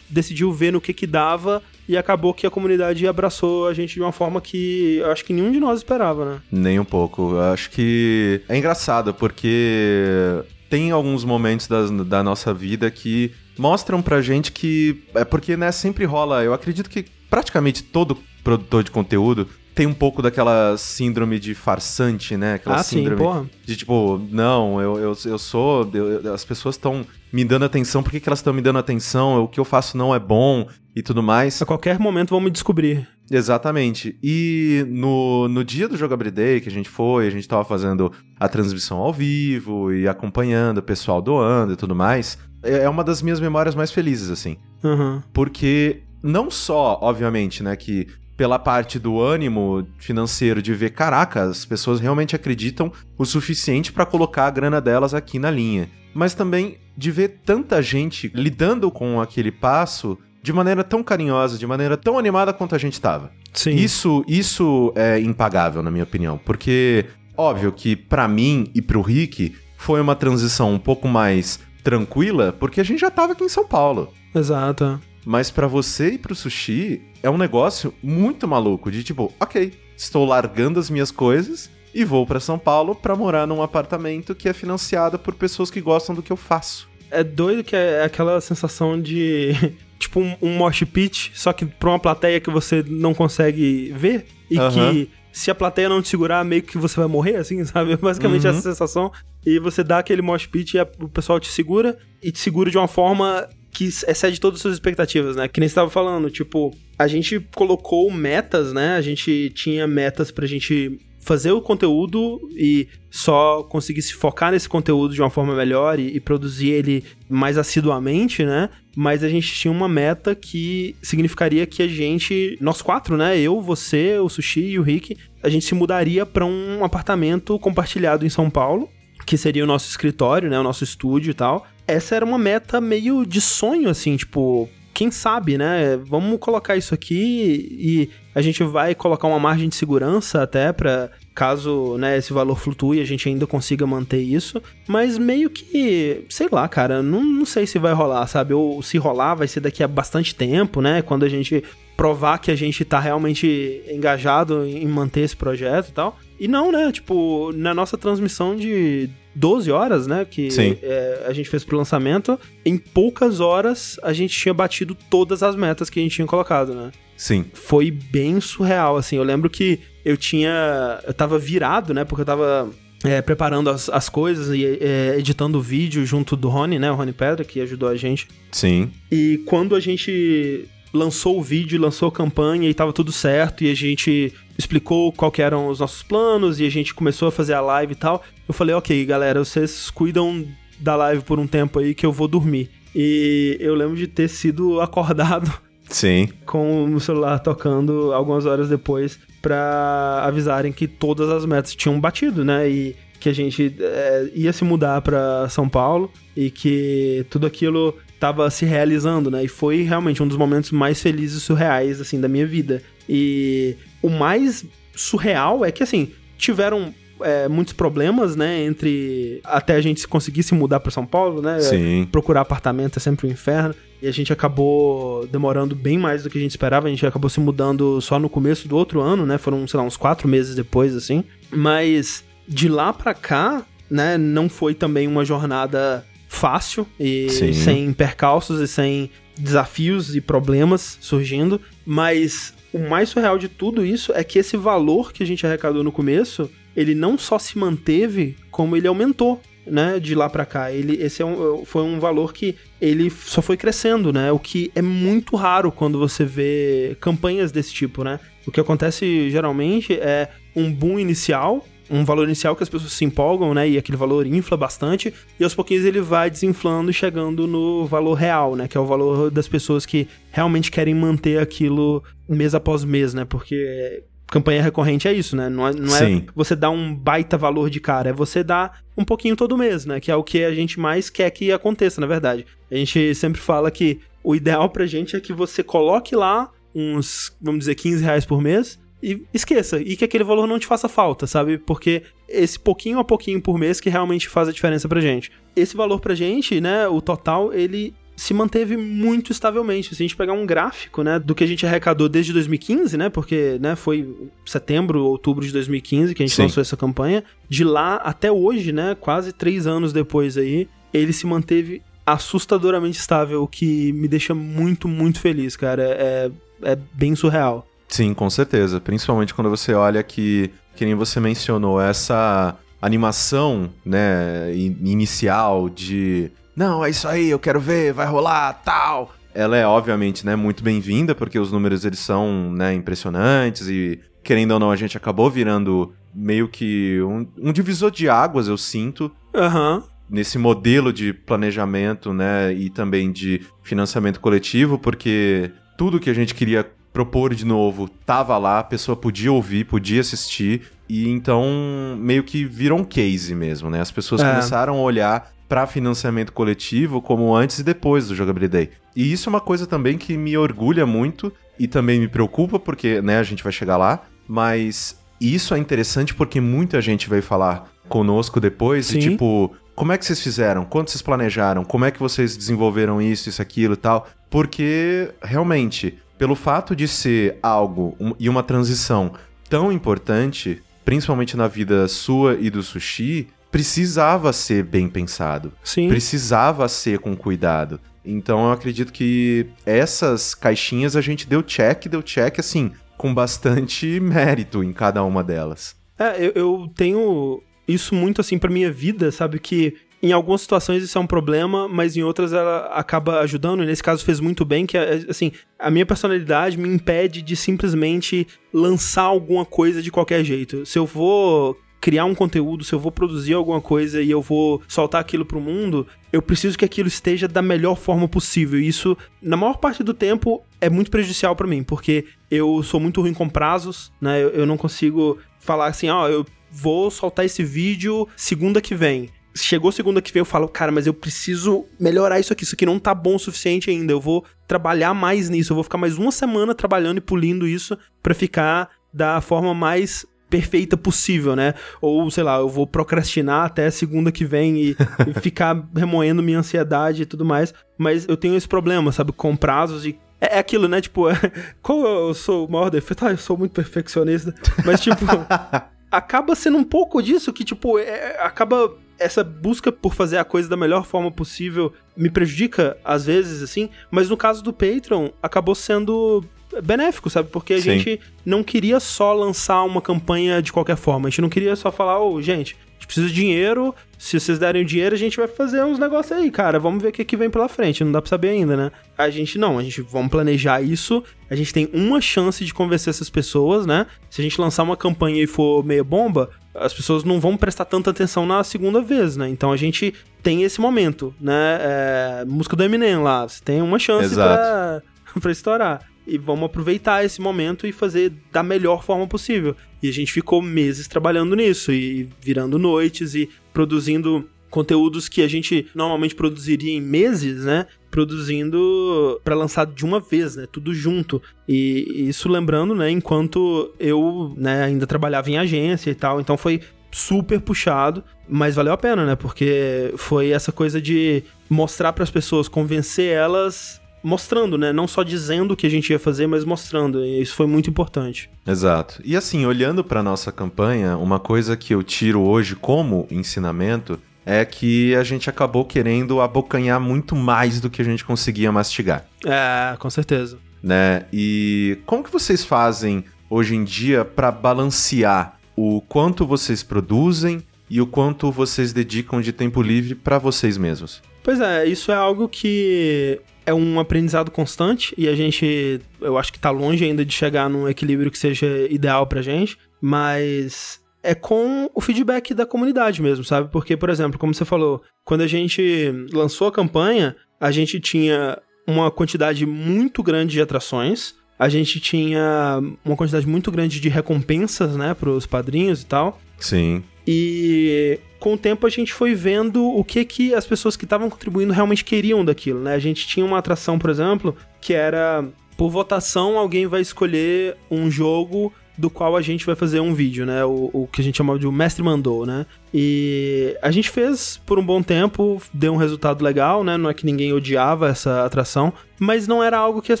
decidiu ver no que que dava e acabou que a comunidade abraçou a gente de uma forma que eu acho que nenhum de nós esperava, né? Nem um pouco. Eu acho que é engraçado porque tem alguns momentos da nossa vida que mostram pra gente que é porque né, sempre rola, eu acredito que praticamente todo produtor de conteúdo tem um pouco daquela síndrome de farsante, né? Aquela ah, síndrome sim, porra. de tipo, não, eu, eu, eu sou. Eu, as pessoas estão me dando atenção, por que, que elas estão me dando atenção? O que eu faço não é bom e tudo mais. A qualquer momento vão me descobrir. Exatamente. E no, no dia do Jogability Day que a gente foi, a gente tava fazendo a transmissão ao vivo e acompanhando o pessoal doando e tudo mais. É, é uma das minhas memórias mais felizes, assim. Uhum. Porque não só, obviamente, né, que pela parte do ânimo financeiro de ver, caraca, as pessoas realmente acreditam o suficiente para colocar a grana delas aqui na linha. Mas também de ver tanta gente lidando com aquele passo de maneira tão carinhosa, de maneira tão animada quanto a gente estava. Sim. Isso, isso é impagável, na minha opinião, porque óbvio que para mim e pro Rick foi uma transição um pouco mais tranquila, porque a gente já tava aqui em São Paulo. Exato. Mas para você e pro sushi, é um negócio muito maluco de tipo, ok, estou largando as minhas coisas e vou para São Paulo para morar num apartamento que é financiado por pessoas que gostam do que eu faço. É doido que é aquela sensação de tipo um, um mosh pit, só que pra uma plateia que você não consegue ver e Aham. que se a plateia não te segurar, meio que você vai morrer, assim, sabe? Basicamente Uhum. essa sensação. E você dá aquele mosh pit e a- o pessoal te segura e te segura de uma forma que excede todas as suas expectativas, né? Que nem você tava falando, tipo, a gente colocou metas, né? A gente tinha metas pra gente fazer o conteúdo e só conseguir se focar nesse conteúdo de uma forma melhor e, e produzir ele mais assiduamente, né? Mas a gente tinha uma meta que significaria que a gente, nós quatro, né? Eu, você, o Sushi e o Rick, a gente se mudaria pra um apartamento compartilhado em São Paulo, que seria o nosso escritório, né? O nosso estúdio e tal. Essa era uma meta meio de sonho, assim, tipo, quem sabe, né? Vamos colocar isso aqui e a gente vai colocar uma margem de segurança até pra caso, né, esse valor flutue, a gente ainda consiga manter isso. Mas meio que, sei lá, cara, não, não sei se vai rolar, sabe? Ou se rolar, vai ser daqui a bastante tempo, né? Quando a gente provar que a gente tá realmente engajado em manter esse projeto e tal. E não, né? Tipo, na nossa transmissão de 12 horas, né? Que é, a gente fez pro lançamento, em poucas horas a gente tinha batido todas as metas que a gente tinha colocado, né? Sim. Foi bem surreal, assim. Eu lembro que eu tinha. Eu tava virado, né? Porque eu tava. é, preparando as, as coisas e é, editando o vídeo junto do Rony, né? O Rony Pedra, que ajudou a gente. Sim. E quando a gente lançou o vídeo, lançou a campanha e tava tudo certo e a gente explicou qual que eram os nossos planos e a gente começou a fazer a live e tal, eu falei, ok, galera, vocês cuidam da live por um tempo aí que eu vou dormir. E eu lembro de ter sido acordado Sim. com o celular tocando algumas horas depois pra avisarem que todas as metas tinham batido, né? E que a gente é, ia se mudar pra São Paulo e que tudo aquilo tava se realizando, né? E foi realmente um dos momentos mais felizes e surreais, assim, da minha vida. E o mais surreal é que, assim, tiveram é, muitos problemas, né? Entre até a gente conseguir se mudar pra São Paulo, né? Sim. procurar apartamento é sempre um inferno. E a gente acabou demorando bem mais do que a gente esperava. A gente acabou se mudando só no começo do outro ano, né? Foram, sei lá, uns quatro meses depois, assim. Mas de lá pra cá, né? Não foi também uma jornada fácil e Sim. sem percalços e sem desafios e problemas surgindo. Mas o mais surreal de tudo isso é que esse valor que a gente arrecadou no começo, ele não só se manteve, como ele aumentou né, de lá pra cá. Ele, esse é um, foi um valor que ele só foi crescendo, né? O que é muito raro quando você vê campanhas desse tipo, né? O que acontece geralmente é um boom inicial, um valor inicial que as pessoas se empolgam, né? E aquele valor infla bastante, e aos pouquinhos ele vai desinflando chegando no valor real, né? Que é o valor das pessoas que realmente querem manter aquilo mês após mês, né? Porque campanha recorrente é isso, né? Não é, não é você dar um baita valor de cara, é você dar um pouquinho todo mês, né? Que é o que a gente mais quer que aconteça, na verdade. A gente sempre fala que o ideal pra gente é que você coloque lá uns, vamos dizer, 15 reais por mês e esqueça, e que aquele valor não te faça falta, sabe? Porque esse pouquinho a pouquinho por mês que realmente faz a diferença pra gente. Esse valor pra gente, né, o total, ele se manteve muito estavelmente. Se a gente pegar um gráfico, né, do que a gente arrecadou desde 2015, né, porque, né, foi setembro, outubro de 2015 que a gente Sim. lançou essa campanha, de lá até hoje, né, quase três anos depois aí, ele se manteve assustadoramente estável, o que me deixa muito, muito feliz, cara. É, é bem surreal. Sim, com certeza. Principalmente quando você olha que, que nem você mencionou, essa animação, né, inicial de não, é isso aí, eu quero ver, vai rolar, tal. Ela é obviamente, né, muito bem-vinda porque os números eles são, né, impressionantes e querendo ou não a gente acabou virando meio que um, um divisor de águas, eu sinto. Aham. Uhum. Nesse modelo de planejamento, né, e também de financiamento coletivo, porque tudo que a gente queria propor de novo tava lá, a pessoa podia ouvir, podia assistir, e então meio que virou um case mesmo, né? As pessoas é. começaram a olhar para financiamento coletivo como antes e depois do Jogabilidade. E isso é uma coisa também que me orgulha muito e também me preocupa porque, né, a gente vai chegar lá, mas isso é interessante porque muita gente veio falar conosco depois Sim. e tipo, como é que vocês fizeram? Quanto vocês planejaram? Como é que vocês desenvolveram isso, isso, aquilo e tal? Porque realmente, pelo fato de ser algo um, e uma transição tão importante, principalmente na vida sua e do sushi, precisava ser bem pensado. Sim. Precisava ser com cuidado. Então eu acredito que essas caixinhas a gente deu check, deu check assim, com bastante mérito em cada uma delas. É, eu, eu tenho isso muito assim para minha vida, sabe que em algumas situações isso é um problema, mas em outras ela acaba ajudando, e nesse caso fez muito bem, que assim, a minha personalidade me impede de simplesmente lançar alguma coisa de qualquer jeito. Se eu vou criar um conteúdo, se eu vou produzir alguma coisa e eu vou soltar aquilo pro mundo, eu preciso que aquilo esteja da melhor forma possível. E isso, na maior parte do tempo, é muito prejudicial para mim, porque eu sou muito ruim com prazos, né? Eu, eu não consigo falar assim, ó, oh, eu vou soltar esse vídeo segunda que vem. Chegou segunda que vem, eu falo, cara, mas eu preciso melhorar isso aqui. Isso aqui não tá bom o suficiente ainda. Eu vou trabalhar mais nisso. Eu vou ficar mais uma semana trabalhando e pulindo isso para ficar da forma mais perfeita possível, né? Ou, sei lá, eu vou procrastinar até segunda que vem e, e ficar remoendo minha ansiedade e tudo mais. Mas eu tenho esse problema, sabe? Com prazos e é, é aquilo, né? Tipo, qual eu sou o maior defeito? Ah, eu sou muito perfeccionista. Mas, tipo, acaba sendo um pouco disso que, tipo, é, acaba. Essa busca por fazer a coisa da melhor forma possível me prejudica, às vezes, assim. Mas no caso do Patreon, acabou sendo benéfico, sabe? Porque a Sim. gente não queria só lançar uma campanha de qualquer forma. A gente não queria só falar, ô, oh, gente, a gente precisa de dinheiro. Se vocês derem o dinheiro, a gente vai fazer uns negócios aí, cara. Vamos ver o que, que vem pela frente. Não dá pra saber ainda, né? A gente não, a gente vamos planejar isso. A gente tem uma chance de convencer essas pessoas, né? Se a gente lançar uma campanha e for meia bomba, as pessoas não vão prestar tanta atenção na segunda vez, né? Então a gente tem esse momento, né? É, música do Eminem lá, você tem uma chance pra, pra estourar e vamos aproveitar esse momento e fazer da melhor forma possível. E a gente ficou meses trabalhando nisso e virando noites e produzindo conteúdos que a gente normalmente produziria em meses, né? Produzindo para lançar de uma vez, né? Tudo junto. E isso lembrando, né? Enquanto eu né, ainda trabalhava em agência e tal. Então foi super puxado, mas valeu a pena, né? Porque foi essa coisa de mostrar para as pessoas, convencer elas mostrando, né? Não só dizendo o que a gente ia fazer, mas mostrando. E isso foi muito importante. Exato. E assim, olhando para nossa campanha, uma coisa que eu tiro hoje como ensinamento é que a gente acabou querendo abocanhar muito mais do que a gente conseguia mastigar. É, com certeza. Né? E como que vocês fazem hoje em dia para balancear o quanto vocês produzem e o quanto vocês dedicam de tempo livre para vocês mesmos? Pois é, isso é algo que é um aprendizado constante e a gente, eu acho que tá longe ainda de chegar num equilíbrio que seja ideal pra gente, mas é com o feedback da comunidade mesmo, sabe? Porque, por exemplo, como você falou, quando a gente lançou a campanha, a gente tinha uma quantidade muito grande de atrações, a gente tinha uma quantidade muito grande de recompensas, né, pros padrinhos e tal. Sim. E com o tempo a gente foi vendo o que que as pessoas que estavam contribuindo realmente queriam daquilo, né? A gente tinha uma atração, por exemplo, que era por votação alguém vai escolher um jogo do qual a gente vai fazer um vídeo, né? O, o, que a gente chamava de o mestre mandou, né? E a gente fez por um bom tempo, deu um resultado legal, né? Não é que ninguém odiava essa atração, mas não era algo que as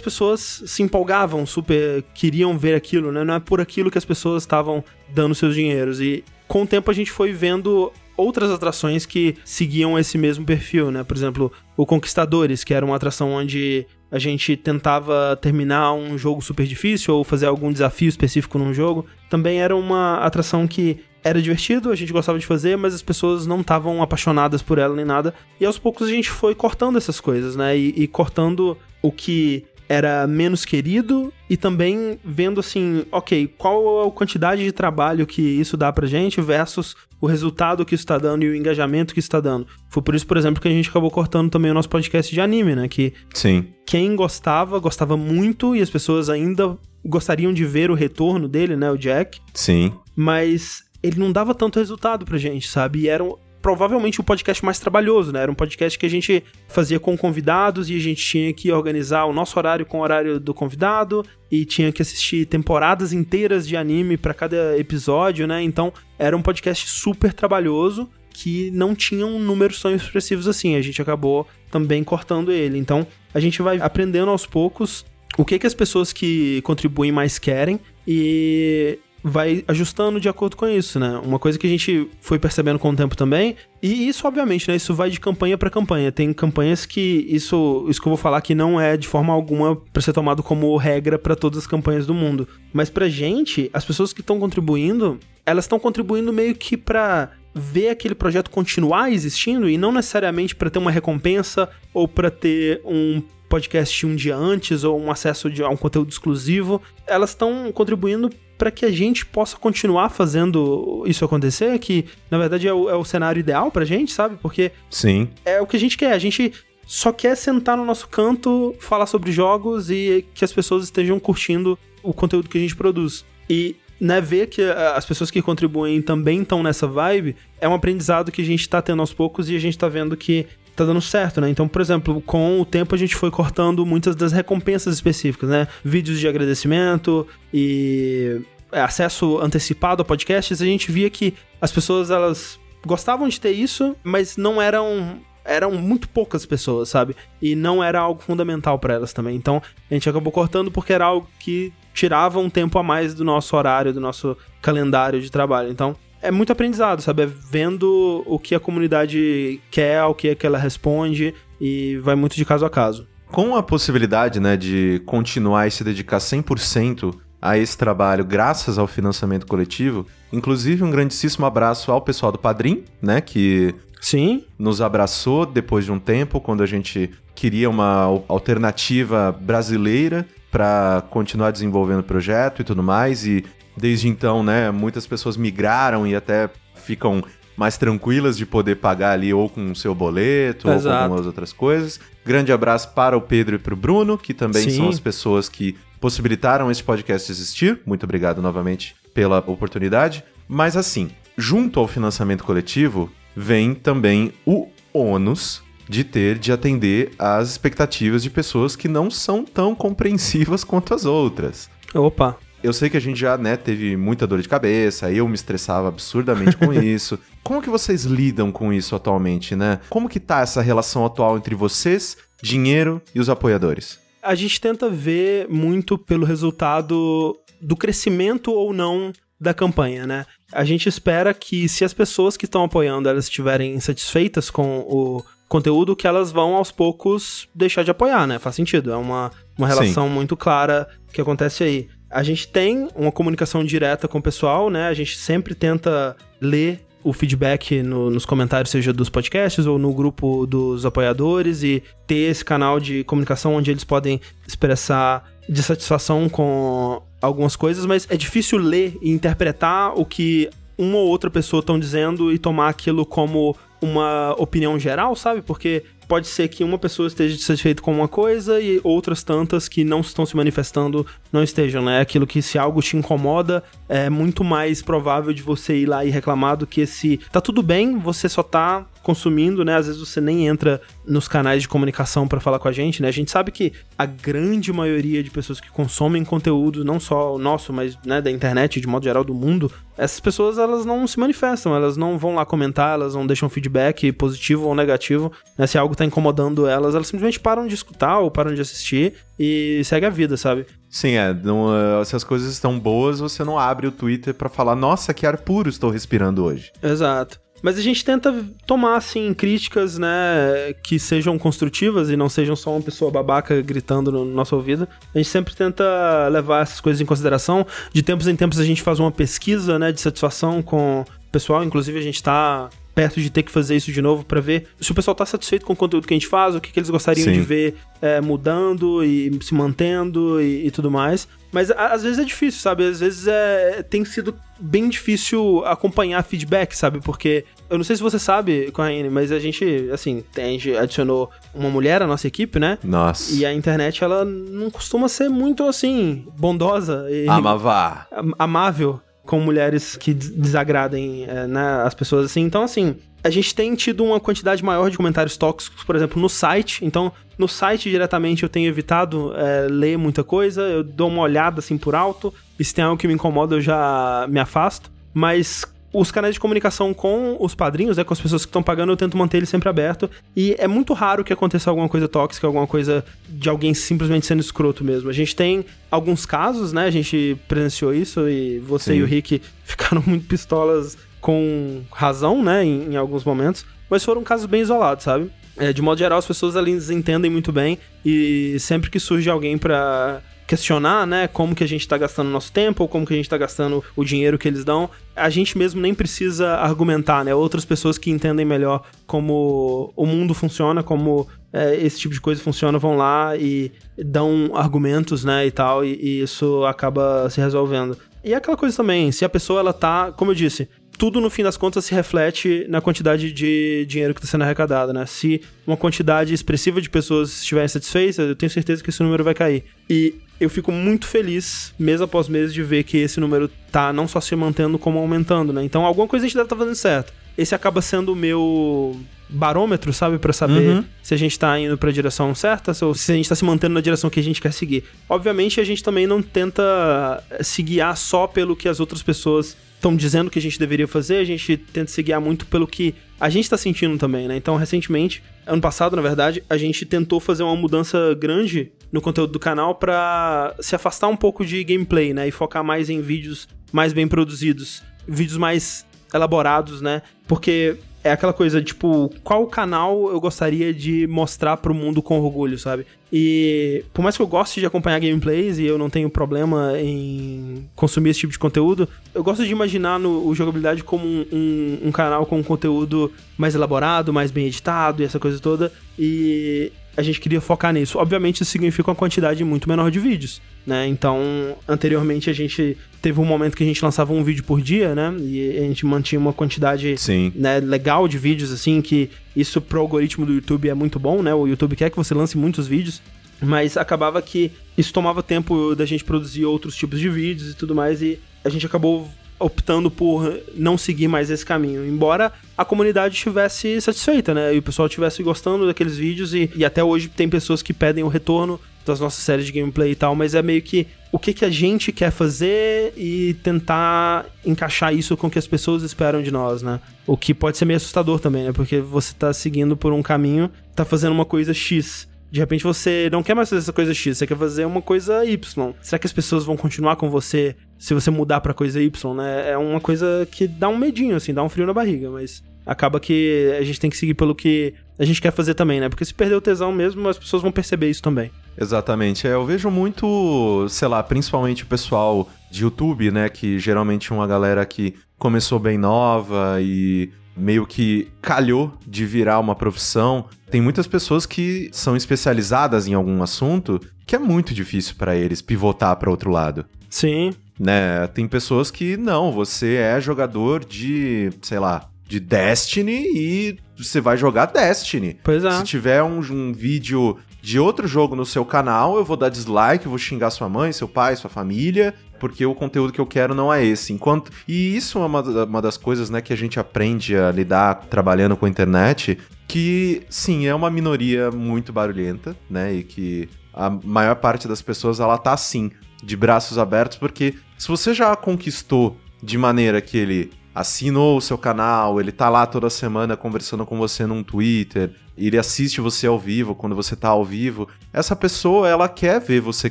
pessoas se empolgavam, super queriam ver aquilo, né? Não é por aquilo que as pessoas estavam dando seus dinheiros. E com o tempo a gente foi vendo outras atrações que seguiam esse mesmo perfil, né? Por exemplo, o Conquistadores, que era uma atração onde a gente tentava terminar um jogo super difícil ou fazer algum desafio específico num jogo. Também era uma atração que era divertido, a gente gostava de fazer, mas as pessoas não estavam apaixonadas por ela nem nada. E aos poucos a gente foi cortando essas coisas, né? E, e cortando o que era menos querido e também vendo assim, ok, qual a quantidade de trabalho que isso dá pra gente versus o resultado que isso tá dando e o engajamento que isso tá dando. Foi por isso, por exemplo, que a gente acabou cortando também o nosso podcast de anime, né? Que Sim. quem gostava, gostava muito e as pessoas ainda gostariam de ver o retorno dele, né? O Jack. Sim. Mas ele não dava tanto resultado pra gente, sabe? E era provavelmente o podcast mais trabalhoso, né? Era um podcast que a gente fazia com convidados e a gente tinha que organizar o nosso horário com o horário do convidado e tinha que assistir temporadas inteiras de anime para cada episódio, né? Então era um podcast super trabalhoso que não tinha um números tão expressivos assim. A gente acabou também cortando ele. Então a gente vai aprendendo aos poucos o que, que as pessoas que contribuem mais querem e vai ajustando de acordo com isso, né? Uma coisa que a gente foi percebendo com o tempo também, e isso obviamente, né, isso vai de campanha para campanha. Tem campanhas que isso, isso que eu vou falar que não é de forma alguma para ser tomado como regra para todas as campanhas do mundo, mas pra gente, as pessoas que estão contribuindo, elas estão contribuindo meio que para ver aquele projeto continuar existindo e não necessariamente para ter uma recompensa ou para ter um podcast um dia antes ou um acesso a um conteúdo exclusivo, elas estão contribuindo para que a gente possa continuar fazendo isso acontecer, que na verdade é o, é o cenário ideal pra gente, sabe? Porque Sim. é o que a gente quer. A gente só quer sentar no nosso canto, falar sobre jogos e que as pessoas estejam curtindo o conteúdo que a gente produz. E né, ver que as pessoas que contribuem também estão nessa vibe é um aprendizado que a gente tá tendo aos poucos e a gente tá vendo que tá dando certo, né? Então, por exemplo, com o tempo a gente foi cortando muitas das recompensas específicas, né? Vídeos de agradecimento e é, acesso antecipado a podcasts, a gente via que as pessoas elas gostavam de ter isso, mas não eram eram muito poucas pessoas, sabe? E não era algo fundamental para elas também. Então, a gente acabou cortando porque era algo que tirava um tempo a mais do nosso horário, do nosso calendário de trabalho. Então, é muito aprendizado, sabe? É vendo o que a comunidade quer, o que é que ela responde e vai muito de caso a caso. Com a possibilidade, né, de continuar e se dedicar 100% a esse trabalho graças ao financiamento coletivo, inclusive um grandíssimo abraço ao pessoal do Padrim, né, que Sim. nos abraçou depois de um tempo, quando a gente queria uma alternativa brasileira para continuar desenvolvendo o projeto e tudo mais, e desde então, né, muitas pessoas migraram e até ficam mais tranquilas de poder pagar ali ou com o seu boleto Exato. ou com algumas outras coisas. Grande abraço para o Pedro e para o Bruno, que também Sim. são as pessoas que possibilitaram esse podcast existir. Muito obrigado novamente pela oportunidade. Mas assim, junto ao financiamento coletivo, vem também o ônus de ter de atender às expectativas de pessoas que não são tão compreensivas quanto as outras. Opa. Eu sei que a gente já, né, teve muita dor de cabeça, eu me estressava absurdamente com isso. Como que vocês lidam com isso atualmente, né? Como que tá essa relação atual entre vocês, dinheiro e os apoiadores? A gente tenta ver muito pelo resultado do crescimento ou não da campanha, né? A gente espera que se as pessoas que estão apoiando elas estiverem satisfeitas com o conteúdo, que elas vão aos poucos deixar de apoiar, né? Faz sentido, é uma, uma relação muito clara que acontece aí. A gente tem uma comunicação direta com o pessoal, né? A gente sempre tenta ler o feedback no- nos comentários, seja dos podcasts ou no grupo dos apoiadores, e ter esse canal de comunicação onde eles podem expressar dissatisfação com algumas coisas, mas é difícil ler e interpretar o que uma ou outra pessoa estão dizendo e tomar aquilo como uma opinião geral, sabe? Porque pode ser que uma pessoa esteja satisfeita com uma coisa e outras tantas que não estão se manifestando não estejam, né? Aquilo que se algo te incomoda, é muito mais provável de você ir lá e reclamar do que se tá tudo bem, você só tá consumindo, né? Às vezes você nem entra nos canais de comunicação para falar com a gente, né? A gente sabe que a grande maioria de pessoas que consomem conteúdo, não só o nosso, mas né, da internet, de modo geral do mundo, essas pessoas elas não se manifestam, elas não vão lá comentar, elas não deixam feedback positivo ou negativo, né? Se algo tá incomodando elas, elas simplesmente param de escutar ou param de assistir e segue a vida, sabe? Sim, é. Não, uh, se as coisas estão boas, você não abre o Twitter para falar, nossa, que ar puro estou respirando hoje. Exato. Mas a gente tenta tomar, assim, críticas, né, que sejam construtivas e não sejam só uma pessoa babaca gritando no nosso ouvido. A gente sempre tenta levar essas coisas em consideração. De tempos em tempos a gente faz uma pesquisa, né, de satisfação com o pessoal. Inclusive a gente tá perto de ter que fazer isso de novo para ver se o pessoal tá satisfeito com o conteúdo que a gente faz, o que, que eles gostariam Sim. de ver é, mudando e se mantendo e, e tudo mais. Mas a, às vezes é difícil, sabe? Às vezes é, tem sido bem difícil acompanhar feedback, sabe? Porque eu não sei se você sabe, Corraine, mas a gente, assim, a gente adicionou uma mulher à nossa equipe, né? Nossa. E a internet, ela não costuma ser muito, assim, bondosa e... Amavá. Amável com mulheres que desagradem é, né, as pessoas assim. Então, assim, a gente tem tido uma quantidade maior de comentários tóxicos, por exemplo, no site. Então, no site diretamente eu tenho evitado é, ler muita coisa, eu dou uma olhada assim por alto. E se tem algo que me incomoda, eu já me afasto. Mas os canais de comunicação com os padrinhos, né, com as pessoas que estão pagando, eu tento manter ele sempre aberto. E é muito raro que aconteça alguma coisa tóxica, alguma coisa de alguém simplesmente sendo escroto mesmo. A gente tem alguns casos, né? A gente presenciou isso e você Sim. e o Rick ficaram muito pistolas com razão, né, em, em alguns momentos. Mas foram casos bem isolados, sabe? É, de modo geral, as pessoas ali entendem muito bem e sempre que surge alguém para questionar, né, como que a gente está gastando nosso tempo, ou como que a gente está gastando o dinheiro que eles dão, a gente mesmo nem precisa argumentar, né? Outras pessoas que entendem melhor como o mundo funciona, como é, esse tipo de coisa funciona, vão lá e dão argumentos, né, e tal, e, e isso acaba se resolvendo. E é aquela coisa também, se a pessoa ela tá, como eu disse, tudo no fim das contas se reflete na quantidade de dinheiro que está sendo arrecadado, né? Se uma quantidade expressiva de pessoas estiverem satisfeitas, eu tenho certeza que esse número vai cair. E eu fico muito feliz, mês após mês, de ver que esse número tá não só se mantendo, como aumentando, né? Então alguma coisa a gente deve estar tá fazendo certo. Esse acaba sendo o meu barômetro, sabe, para saber uhum. se a gente tá indo para a direção certa ou se a gente tá se mantendo na direção que a gente quer seguir. Obviamente, a gente também não tenta se guiar só pelo que as outras pessoas estão dizendo que a gente deveria fazer, a gente tenta se guiar muito pelo que a gente está sentindo também, né? Então, recentemente, ano passado, na verdade, a gente tentou fazer uma mudança grande no conteúdo do canal para se afastar um pouco de gameplay, né? E focar mais em vídeos mais bem produzidos, vídeos mais elaborados, né? Porque é aquela coisa, tipo, qual canal eu gostaria de mostrar pro mundo com orgulho, sabe? E por mais que eu goste de acompanhar gameplays e eu não tenho problema em consumir esse tipo de conteúdo, eu gosto de imaginar no, o jogabilidade como um, um, um canal com conteúdo mais elaborado, mais bem editado e essa coisa toda. E a gente queria focar nisso. Obviamente, isso significa uma quantidade muito menor de vídeos, né? Então, anteriormente a gente teve um momento que a gente lançava um vídeo por dia, né? E a gente mantinha uma quantidade né, legal de vídeos, assim, que isso pro algoritmo do YouTube é muito bom, né? O YouTube quer que você lance muitos vídeos. Mas acabava que isso tomava tempo da gente produzir outros tipos de vídeos e tudo mais, e a gente acabou optando por não seguir mais esse caminho, embora a comunidade estivesse satisfeita, né? E o pessoal estivesse gostando daqueles vídeos e, e até hoje tem pessoas que pedem o retorno das nossas séries de gameplay e tal, mas é meio que o que, que a gente quer fazer e tentar encaixar isso com o que as pessoas esperam de nós, né? O que pode ser meio assustador também, né? Porque você tá seguindo por um caminho, tá fazendo uma coisa X. De repente você não quer mais fazer essa coisa X, você quer fazer uma coisa Y. Será que as pessoas vão continuar com você se você mudar pra coisa Y, né? É uma coisa que dá um medinho, assim, dá um frio na barriga, mas acaba que a gente tem que seguir pelo que a gente quer fazer também, né? Porque se perder o tesão mesmo, as pessoas vão perceber isso também. Exatamente. É, eu vejo muito, sei lá, principalmente o pessoal de YouTube, né? Que geralmente é uma galera que começou bem nova e meio que calhou de virar uma profissão. Tem muitas pessoas que são especializadas em algum assunto que é muito difícil para eles pivotar para outro lado. Sim. Né? Tem pessoas que não, você é jogador de, sei lá, de Destiny e você vai jogar Destiny. Pois é. Se tiver um, um vídeo de outro jogo no seu canal, eu vou dar dislike, vou xingar sua mãe, seu pai, sua família, porque o conteúdo que eu quero não é esse. Enquanto e isso é uma, uma das coisas, né, que a gente aprende a lidar trabalhando com a internet, que sim, é uma minoria muito barulhenta, né, e que a maior parte das pessoas ela tá assim, de braços abertos, porque se você já conquistou de maneira que ele assinou o seu canal, ele tá lá toda semana conversando com você num Twitter, ele assiste você ao vivo quando você tá ao vivo. Essa pessoa, ela quer ver você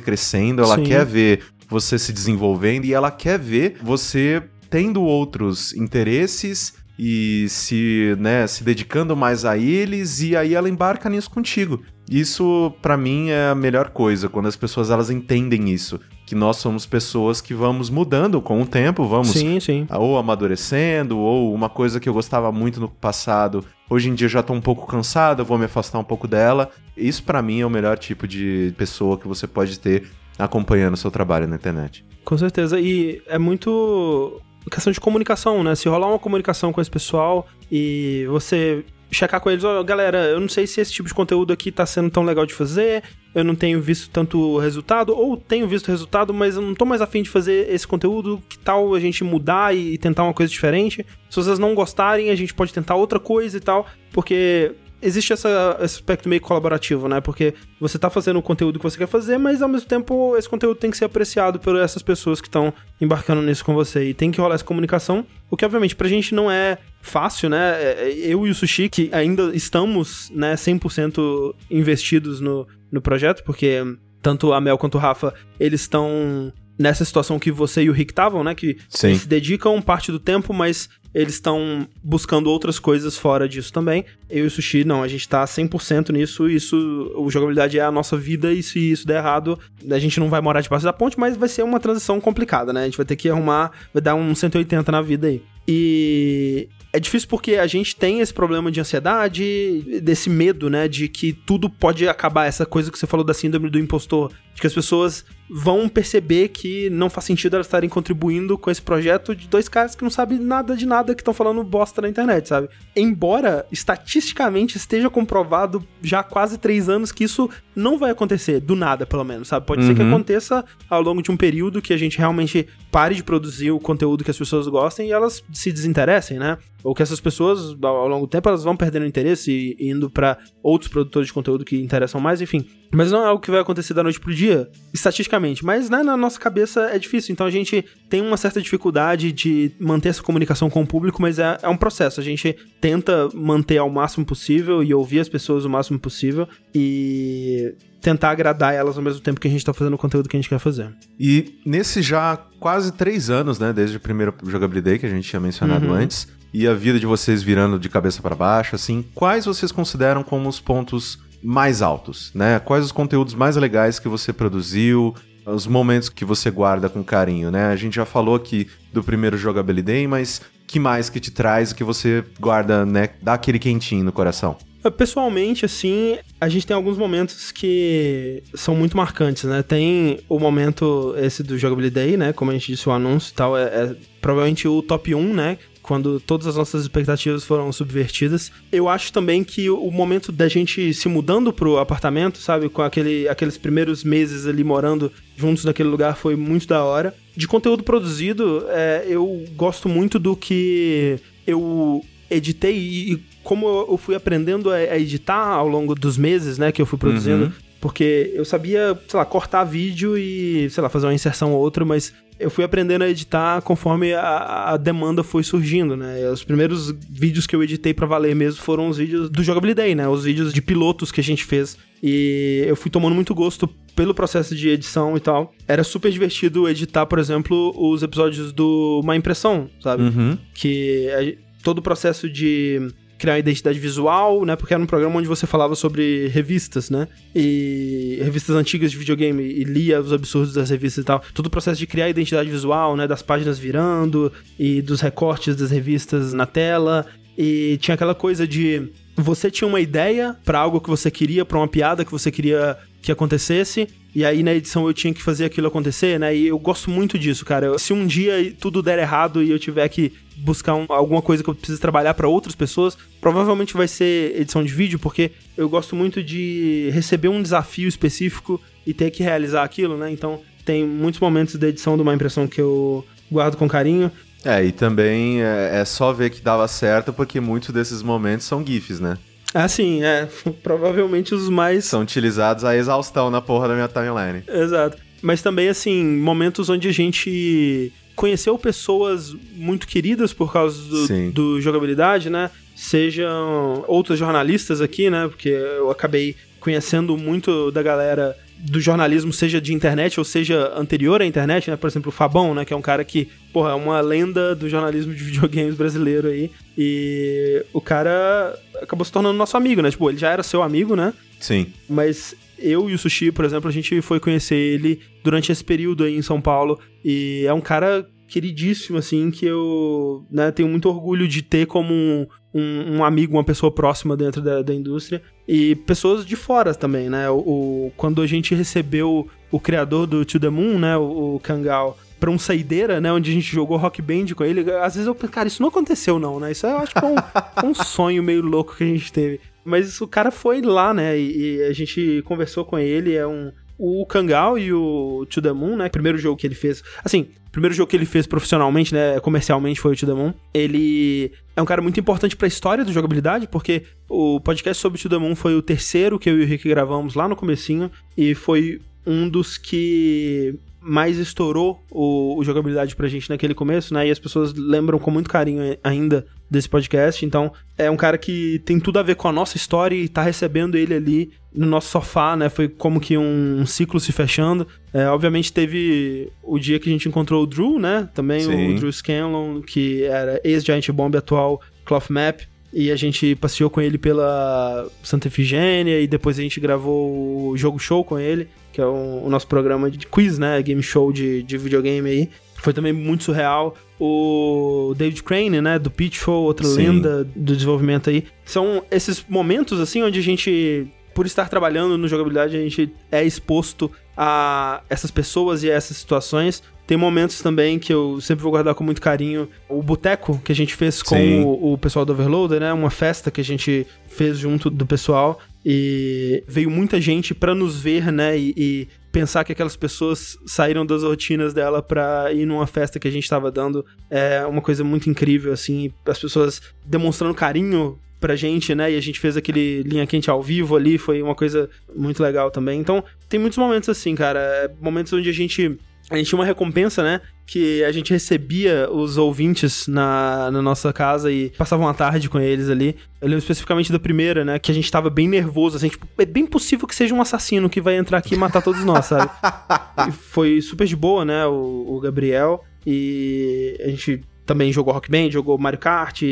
crescendo, ela Sim. quer ver você se desenvolvendo e ela quer ver você tendo outros interesses e se, né, se dedicando mais a eles e aí ela embarca nisso contigo. Isso para mim é a melhor coisa quando as pessoas elas entendem isso, que nós somos pessoas que vamos mudando com o tempo, vamos sim, sim. ou amadurecendo ou uma coisa que eu gostava muito no passado, hoje em dia já tô um pouco cansado, eu vou me afastar um pouco dela. Isso para mim é o melhor tipo de pessoa que você pode ter acompanhando o seu trabalho na internet. Com certeza, e é muito questão de comunicação, né? Se rolar uma comunicação com esse pessoal e você checar com eles, ó, oh, galera, eu não sei se esse tipo de conteúdo aqui tá sendo tão legal de fazer, eu não tenho visto tanto resultado, ou tenho visto resultado, mas eu não tô mais afim de fazer esse conteúdo, que tal a gente mudar e tentar uma coisa diferente? Se vocês não gostarem, a gente pode tentar outra coisa e tal, porque existe essa, esse aspecto meio colaborativo, né? Porque você tá fazendo o conteúdo que você quer fazer, mas ao mesmo tempo esse conteúdo tem que ser apreciado por essas pessoas que estão embarcando nisso com você. E tem que rolar essa comunicação, o que obviamente pra gente não é fácil, né? É, é, eu e o Sushi, que ainda estamos, né, 100% investidos no, no projeto, porque tanto a Mel quanto o Rafa, eles estão nessa situação que você e o Rick estavam, né? Que se dedicam parte do tempo, mas eles estão buscando outras coisas fora disso também. Eu e o Sushi, não, a gente tá 100% nisso, isso, o jogabilidade é a nossa vida, e se isso der errado, a gente não vai morar debaixo da ponte, mas vai ser uma transição complicada, né? A gente vai ter que arrumar, vai dar um 180 na vida aí. E é difícil porque a gente tem esse problema de ansiedade, desse medo, né, de que tudo pode acabar, essa coisa que você falou da síndrome do impostor, de que as pessoas vão perceber que não faz sentido elas estarem contribuindo com esse projeto de dois caras que não sabem nada de nada que estão falando bosta na internet, sabe? Embora estatisticamente esteja comprovado já há quase três anos que isso não vai acontecer, do nada, pelo menos, sabe? Pode uhum. ser que uhum. aconteça ao longo de um período que a gente realmente pare de produzir o conteúdo que as pessoas gostem e elas se desinteressem, né? Ou que essas pessoas, ao longo do tempo, elas vão perdendo interesse e indo para outros produtores de conteúdo que interessam mais, enfim. Mas não é algo que vai acontecer da noite pro dia, estatisticamente. Mas né, na nossa cabeça é difícil. Então a gente tem uma certa dificuldade de manter essa comunicação com o público, mas é, é um processo. A gente tenta manter ao máximo possível e ouvir as pessoas o máximo possível e tentar agradar elas ao mesmo tempo que a gente tá fazendo o conteúdo que a gente quer fazer. E nesse já quase três anos, né, desde o primeiro Jogabilidade que a gente tinha mencionado uhum. antes, e a vida de vocês virando de cabeça para baixo, assim, quais vocês consideram como os pontos mais altos, né? Quais os conteúdos mais legais que você produziu, os momentos que você guarda com carinho, né? A gente já falou aqui do primeiro Jogabilidade, mas que mais que te traz que você guarda, né? Dá aquele quentinho no coração? Pessoalmente, assim, a gente tem alguns momentos que são muito marcantes, né? Tem o momento esse do Jogabilidade, né? Como a gente disse, o anúncio e tal, é, é provavelmente o top 1, né? Quando todas as nossas expectativas foram subvertidas. Eu acho também que o momento da gente se mudando pro apartamento, sabe, com aquele, aqueles primeiros meses ali morando juntos naquele lugar foi muito da hora. De conteúdo produzido, é, eu gosto muito do que eu editei e, como eu fui aprendendo a, editar ao longo dos meses, né, que eu fui produzindo. Uhum. Porque eu sabia, sei lá, cortar vídeo e, sei lá, fazer uma inserção ou outra, mas eu fui aprendendo a editar conforme a, a, demanda foi surgindo, né? Os primeiros vídeos que eu editei para valer mesmo foram os vídeos do Jogabilidade, né? Os vídeos de pilotos que a gente fez. E eu fui tomando muito gosto pelo processo de edição e tal. Era super divertido editar, por exemplo, os episódios do Uma Impressão, sabe? Uhum. Que é todo o processo de criar uma identidade visual, né? Porque era um programa onde você falava sobre revistas, né? E revistas antigas de videogame e lia os absurdos das revistas e tal. Todo o processo de criar a identidade visual, né? Das páginas virando e dos recortes das revistas na tela. E tinha aquela coisa de você tinha uma ideia para algo que você queria, para uma piada que você queria que acontecesse, e aí na edição eu tinha que fazer aquilo acontecer, né? E eu gosto muito disso, cara. Se um dia tudo der errado e eu tiver que buscar um, alguma coisa que eu preciso trabalhar para outras pessoas, provavelmente vai ser edição de vídeo, porque eu gosto muito de receber um desafio específico e ter que realizar aquilo, né? Então tem muitos momentos da edição de uma impressão que eu guardo com carinho. É, e também é, é só ver que dava certo, porque muitos desses momentos são GIFs, né? Ah, sim, é. Provavelmente os mais. São utilizados a exaustão na porra da minha timeline. Exato. Mas também, assim, momentos onde a gente conheceu pessoas muito queridas por causa do, do jogabilidade, né? Sejam outros jornalistas aqui, né? Porque eu acabei conhecendo muito da galera do jornalismo, seja de internet ou seja anterior à internet, né? Por exemplo, o Fabão, né? Que é um cara que, porra, é uma lenda do jornalismo de videogames brasileiro aí. E o cara acabou se tornando nosso amigo, né? Tipo, ele já era seu amigo, né? Sim. Mas eu e o Sushi, por exemplo, a gente foi conhecer ele durante esse período aí em São Paulo. E é um cara queridíssimo, assim, que eu né, tenho muito orgulho de ter como um, um, um amigo, uma pessoa próxima dentro da, da, indústria. E pessoas de fora também, né? O, o, quando a gente recebeu o criador do To The Moon, né, o, o Kangal, pra um saideira, né, onde a gente jogou Rock Band com ele, às vezes eu penso, cara, isso não aconteceu não, né? Isso eu acho que é um, um sonho meio louco que a gente teve. Mas o cara foi lá, né, e, e a gente conversou com ele, é um o Kangal e o To The Moon, né? Primeiro jogo que ele fez. Assim, primeiro jogo que ele fez profissionalmente, né? Comercialmente foi o Moon. Ele é um cara muito importante para a história da jogabilidade, porque o podcast sobre The Moon foi o terceiro que eu e o Rick gravamos lá no comecinho. E foi um dos que mais estourou o, o, jogabilidade pra gente naquele começo, né? E as pessoas lembram com muito carinho ainda desse podcast. Então, é um cara que tem tudo a ver com a nossa história e tá recebendo ele ali no nosso sofá, né? Foi como que um, um ciclo se fechando. É, obviamente teve o dia que a gente encontrou o Drew, né? Também Sim. o Drew Scanlon, que era ex-Giant Bomb, atual Cloth Map. E a gente passeou com ele pela Santa Efigênia e depois a gente gravou o Jogo Show com ele que é o, o, nosso programa de quiz, né? Game show de, de videogame aí. Foi também muito surreal. O David Crane, né? Do Pitfall, outra Sim. lenda do desenvolvimento aí. São esses momentos, assim, onde a gente, por estar trabalhando no jogabilidade, a gente é exposto a essas pessoas e a essas situações. Tem momentos também que eu sempre vou guardar com muito carinho. O boteco que a gente fez com o, o, pessoal do Overloader, né? Uma festa que a gente fez junto do pessoal. E veio muita gente para nos ver, né? E, e, pensar que aquelas pessoas saíram das rotinas dela pra ir numa festa que a gente tava dando é uma coisa muito incrível, assim. As pessoas demonstrando carinho pra gente, né? E a gente fez aquele linha quente ao vivo ali, foi uma coisa muito legal também. Então, tem muitos momentos assim, cara. Momentos onde a gente a gente tinha uma recompensa, né? Que a gente recebia os ouvintes na, na nossa casa e passava uma tarde com eles ali. Eu lembro especificamente da primeira, né? Que a gente tava bem nervoso, assim, tipo, é bem possível que seja um assassino que vai entrar aqui e matar todos nós, sabe? e foi super de boa, né? O, o Gabriel. E a gente também jogou Rock Band, jogou Mario Kart,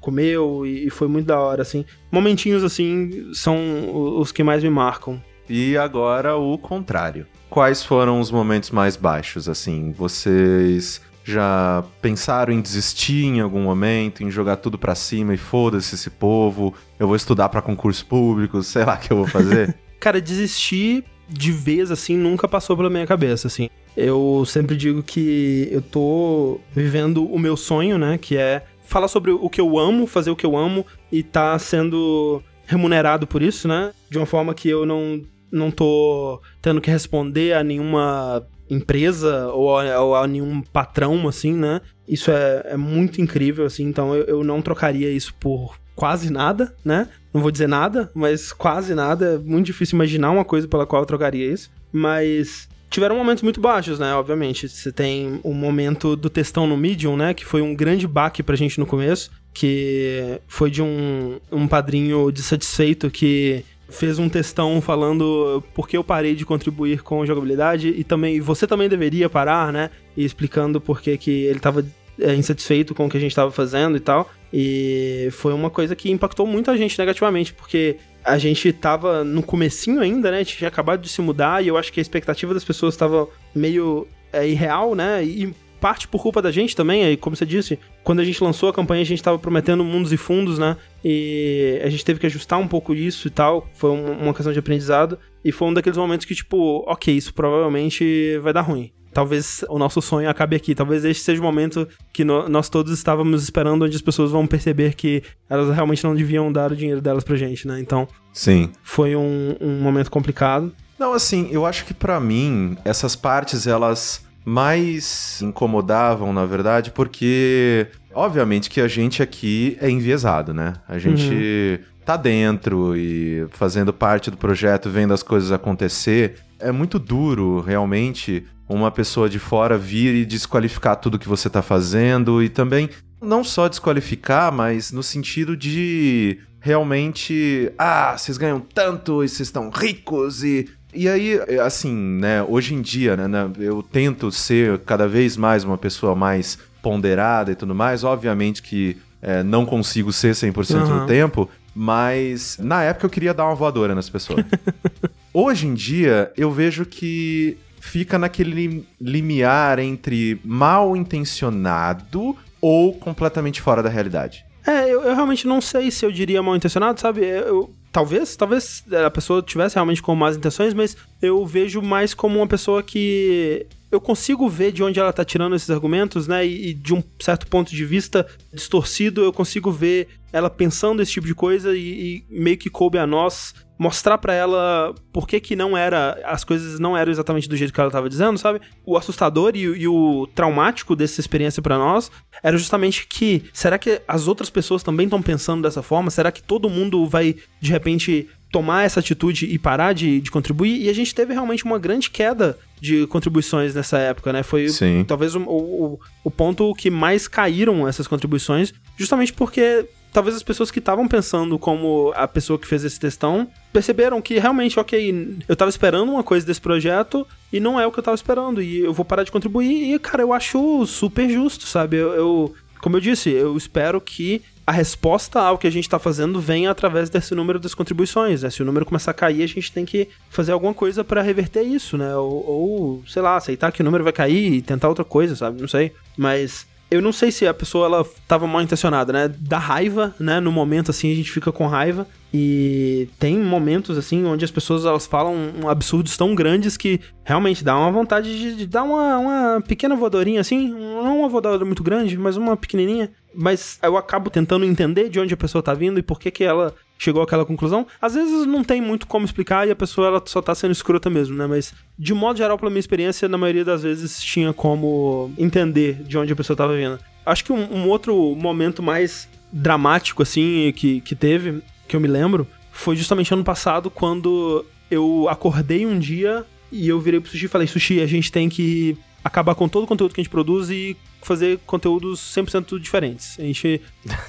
comeu e foi muito da hora, assim. Momentinhos assim são os que mais me marcam. E agora o contrário quais foram os momentos mais baixos, assim? Vocês já pensaram em desistir em algum momento, em jogar tudo para cima e foda-se esse povo, eu vou estudar para concurso público, sei lá o que eu vou fazer? Cara, desistir de vez, assim, nunca passou pela minha cabeça, assim. Eu sempre digo que eu tô vivendo o meu sonho, né, que é falar sobre o que eu amo, fazer o que eu amo e tá sendo remunerado por isso, né, de uma forma que eu não não tô tendo que responder a nenhuma empresa ou a, ou a nenhum patrão, assim, né? Isso é, é muito incrível, assim, então eu, eu não trocaria isso por quase nada, né? Não vou dizer nada, mas quase nada. É muito difícil imaginar uma coisa pela qual eu trocaria isso. Mas tiveram momentos muito baixos, né? Obviamente. Você tem o momento do textão no Medium, né? Que foi um grande baque pra gente no começo. Que foi de um, um padrinho dissatisfeito que fez um textão falando por que eu parei de contribuir com jogabilidade e também você também deveria parar, né? E explicando por que, que ele estava é, insatisfeito com o que a gente estava fazendo e tal. E foi uma coisa que impactou muito a gente negativamente, porque a gente tava no comecinho ainda, né? A gente tinha acabado de se mudar e eu acho que a expectativa das pessoas estava meio é, irreal, né? E parte por culpa da gente também, aí, como você disse, quando a gente lançou a campanha, a gente estava prometendo mundos e fundos, né? E a gente teve que ajustar um pouco isso e tal, foi uma questão de aprendizado. E foi um daqueles momentos que, tipo, ok, isso provavelmente vai dar ruim. Talvez o nosso sonho acabe aqui. Talvez este seja o momento que no, nós todos estávamos esperando, onde as pessoas vão perceber que elas realmente não deviam dar o dinheiro delas pra gente, né? Então. Sim. Foi um, um momento complicado. Não, assim, eu acho que para mim, essas partes, elas mais incomodavam, na verdade, porque obviamente que a gente aqui é enviesado, né? A gente uhum. tá dentro e fazendo parte do projeto, vendo as coisas acontecer. É muito duro, realmente, uma pessoa de fora vir e desqualificar tudo que você tá fazendo e também não só desqualificar, mas no sentido de realmente, ah, vocês ganham tanto e vocês estão ricos e e aí, assim, né, hoje em dia, né, né, eu tento ser cada vez mais uma pessoa mais ponderada e tudo mais. Obviamente que é, não consigo ser 100% uhum. do tempo, mas na época eu queria dar uma voadora nas pessoas. hoje em dia, eu vejo que fica naquele limiar entre mal intencionado ou completamente fora da realidade. É, eu, eu, realmente não sei se eu diria mal intencionado, sabe? Eu, talvez, talvez a pessoa tivesse realmente com más intenções, mas eu vejo mais como uma pessoa que eu consigo ver de onde ela tá tirando esses argumentos, né? E, e, de um certo ponto de vista distorcido, eu consigo ver ela pensando esse tipo de coisa e, e meio que coube a nós mostrar para ela por que que não era, as coisas não eram exatamente do jeito que ela tava dizendo, sabe? O assustador e, e o traumático dessa experiência para nós era justamente que, será que as outras pessoas também estão pensando dessa forma? Será que todo mundo vai, de repente, tomar essa atitude e parar de, de contribuir? E a gente teve realmente uma grande queda de contribuições nessa época, né? Foi Sim. talvez o, o, o ponto que mais caíram essas contribuições, justamente porque talvez as pessoas que estavam pensando como a pessoa que fez esse textão perceberam que realmente, ok, eu tava esperando uma coisa desse projeto e não é o que eu tava esperando e eu vou parar de contribuir e, cara, eu acho super justo, sabe? Eu, eu como eu disse, eu espero que a resposta ao que a gente está fazendo venha através desse número das contribuições, né? Se o número começar a cair, a gente tem que fazer alguma coisa para reverter isso, né? Ou, ou, sei lá, aceitar que o número vai cair e tentar outra coisa, sabe? Não sei. Mas eu não sei se a pessoa ela tava mal intencionada, né? Da raiva, né? No momento assim a gente fica com raiva e tem momentos assim onde as pessoas elas falam absurdos tão grandes que realmente dá uma vontade de, de dar uma, uma pequena voadorinha assim, não uma voadora muito grande, mas uma pequenininha. Mas eu acabo tentando entender de onde a pessoa tá vindo e por que que ela chegou àquela conclusão. Às vezes não tem muito como explicar e a pessoa ela só tá sendo escrota mesmo, né? Mas de modo geral, pela minha experiência, na maioria das vezes tinha como entender de onde a pessoa tava vindo. Acho que um, um outro momento mais dramático, assim, que, que teve, que eu me lembro, foi justamente ano passado, quando eu acordei um dia e eu virei pro Sushi e falei, Sushi, a gente tem que acabar com todo o conteúdo que a gente produz e fazer conteúdos 100% diferentes. A gente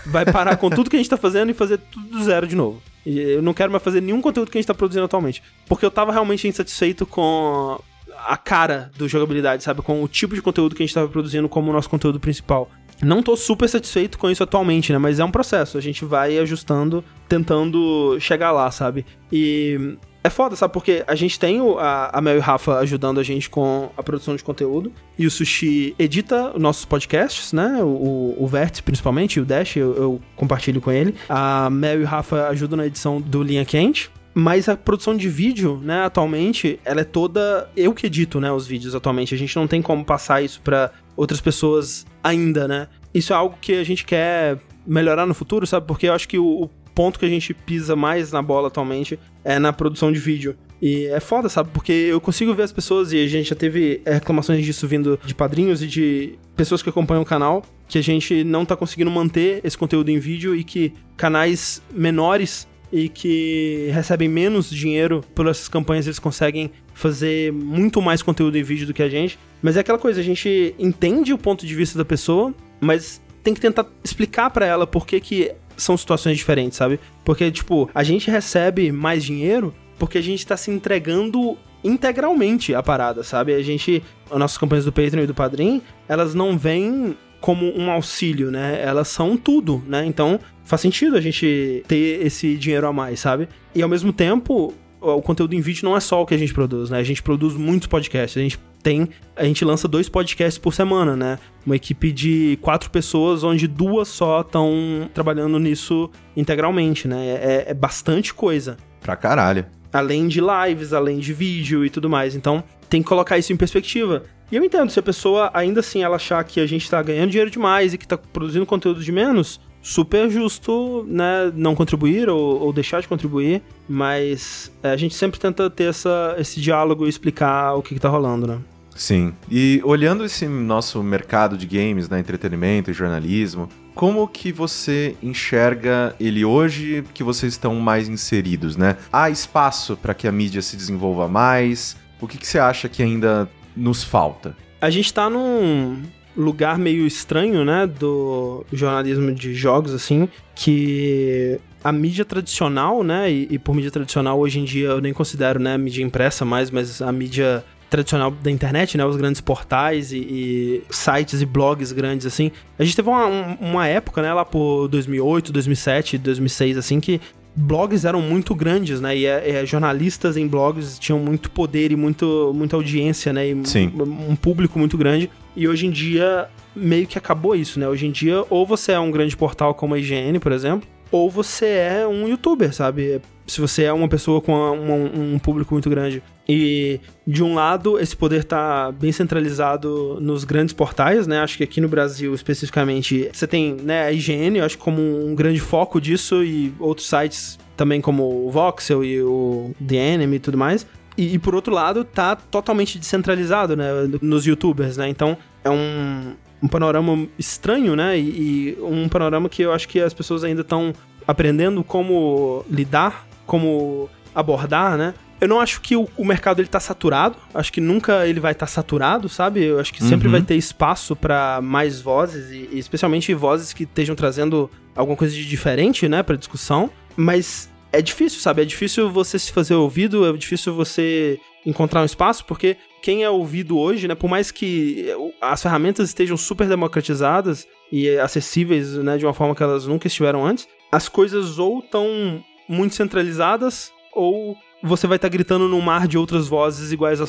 vai parar com tudo que a gente tá fazendo e fazer tudo do zero de novo. E eu não quero mais fazer nenhum conteúdo que a gente tá produzindo atualmente. Porque eu tava realmente insatisfeito com a cara do jogabilidade, sabe? Com o tipo de conteúdo que a gente tava produzindo como o nosso conteúdo principal. Não tô super satisfeito com isso atualmente, né? Mas é um processo. A gente vai ajustando, tentando chegar lá, sabe? E é foda, sabe? Porque a gente tem o, a, a Mel e o Rafa ajudando a gente com a produção de conteúdo. E o Sushi edita nossos podcasts, né? O, o Vértice, principalmente, e o Dash, eu, eu, compartilho com ele. A Mel e o Rafa ajudam na edição do Linha Quente. Mas a produção de vídeo, né, atualmente, ela é toda. Eu que edito, né, os vídeos atualmente. A gente não tem como passar isso para outras pessoas ainda, né? Isso é algo que a gente quer melhorar no futuro, sabe? Porque eu acho que o, ponto que a gente pisa mais na bola atualmente é na produção de vídeo. E é foda, sabe? Porque eu consigo ver as pessoas, e a gente já teve reclamações disso vindo de padrinhos e de pessoas que acompanham o canal, que a gente não tá conseguindo manter esse conteúdo em vídeo e que canais menores e que recebem menos dinheiro por essas campanhas, eles conseguem fazer muito mais conteúdo em vídeo do que a gente. Mas é aquela coisa, a gente entende o ponto de vista da pessoa, mas tem que tentar explicar para ela por que, que são situações diferentes, sabe? Porque, tipo, a gente recebe mais dinheiro porque a gente tá se entregando integralmente a parada, sabe? A gente, as nossas campanhas do Patreon e do Padrim, elas não vêm como um auxílio, né? Elas são tudo, né? Então faz sentido a gente ter esse dinheiro a mais, sabe? E ao mesmo tempo, o conteúdo em vídeo não é só o que a gente produz, né? A gente produz muitos podcasts. A gente tem. A gente lança dois podcasts por semana, né? Uma equipe de quatro pessoas, onde duas só estão trabalhando nisso integralmente, né? É, é bastante coisa. Pra caralho. Além de lives, além de vídeo e tudo mais. Então, tem que colocar isso em perspectiva. E eu entendo, se a pessoa ainda assim ela achar que a gente tá ganhando dinheiro demais e que tá produzindo conteúdo de menos, super justo, né, não contribuir ou, ou deixar de contribuir, mas é, a gente sempre tenta ter essa, esse diálogo e explicar o que, que tá rolando, né? Sim. E olhando esse nosso mercado de games, né, entretenimento e jornalismo, como que você enxerga ele hoje que vocês estão mais inseridos, né? Há espaço para que a mídia se desenvolva mais? O que, que você acha que ainda nos falta? A gente tá num lugar meio estranho, né, do jornalismo de jogos, assim, que a mídia tradicional, né, e, e, por mídia tradicional hoje em dia eu nem considero, né, mídia impressa mais, mas a mídia tradicional da internet, né? Os grandes portais e, e sites e blogs grandes, assim. A gente teve uma, uma época, né? Lá por 2008, 2007, 2006, assim, que blogs eram muito grandes, né? E é, é, jornalistas em blogs tinham muito poder e muito, muita audiência, né? E Sim. Um, público muito grande. E hoje em dia, meio que acabou isso, né? Hoje em dia, ou você é um grande portal como a IGN, por exemplo, ou você é um youtuber, sabe? Se você é uma pessoa com um, um público muito grande. E de um lado, esse poder tá bem centralizado nos grandes portais, né? Acho que aqui no Brasil, especificamente, você tem né, a IGN, acho como um grande foco disso, e outros sites também como o Voxel e o The Enemy e tudo mais. E, e, por outro lado, tá totalmente descentralizado, né? Nos youtubers, né? Então, é um, um panorama estranho, né? E, e, um panorama que eu acho que as pessoas ainda estão aprendendo como lidar, como abordar, né? Eu não acho que o, o mercado ele tá saturado. Acho que nunca ele vai estar tá saturado, sabe? Eu acho que sempre uhum. vai ter espaço para mais vozes e, e, especialmente vozes que estejam trazendo alguma coisa de diferente, né, para discussão. Mas é difícil, sabe? É difícil você se fazer ouvido, é difícil você encontrar um espaço, porque quem é ouvido hoje, né, por mais que as ferramentas estejam super democratizadas e acessíveis, né, de uma forma que elas nunca estiveram antes, as coisas ou estão muito centralizadas ou você vai estar tá gritando num mar de outras vozes iguais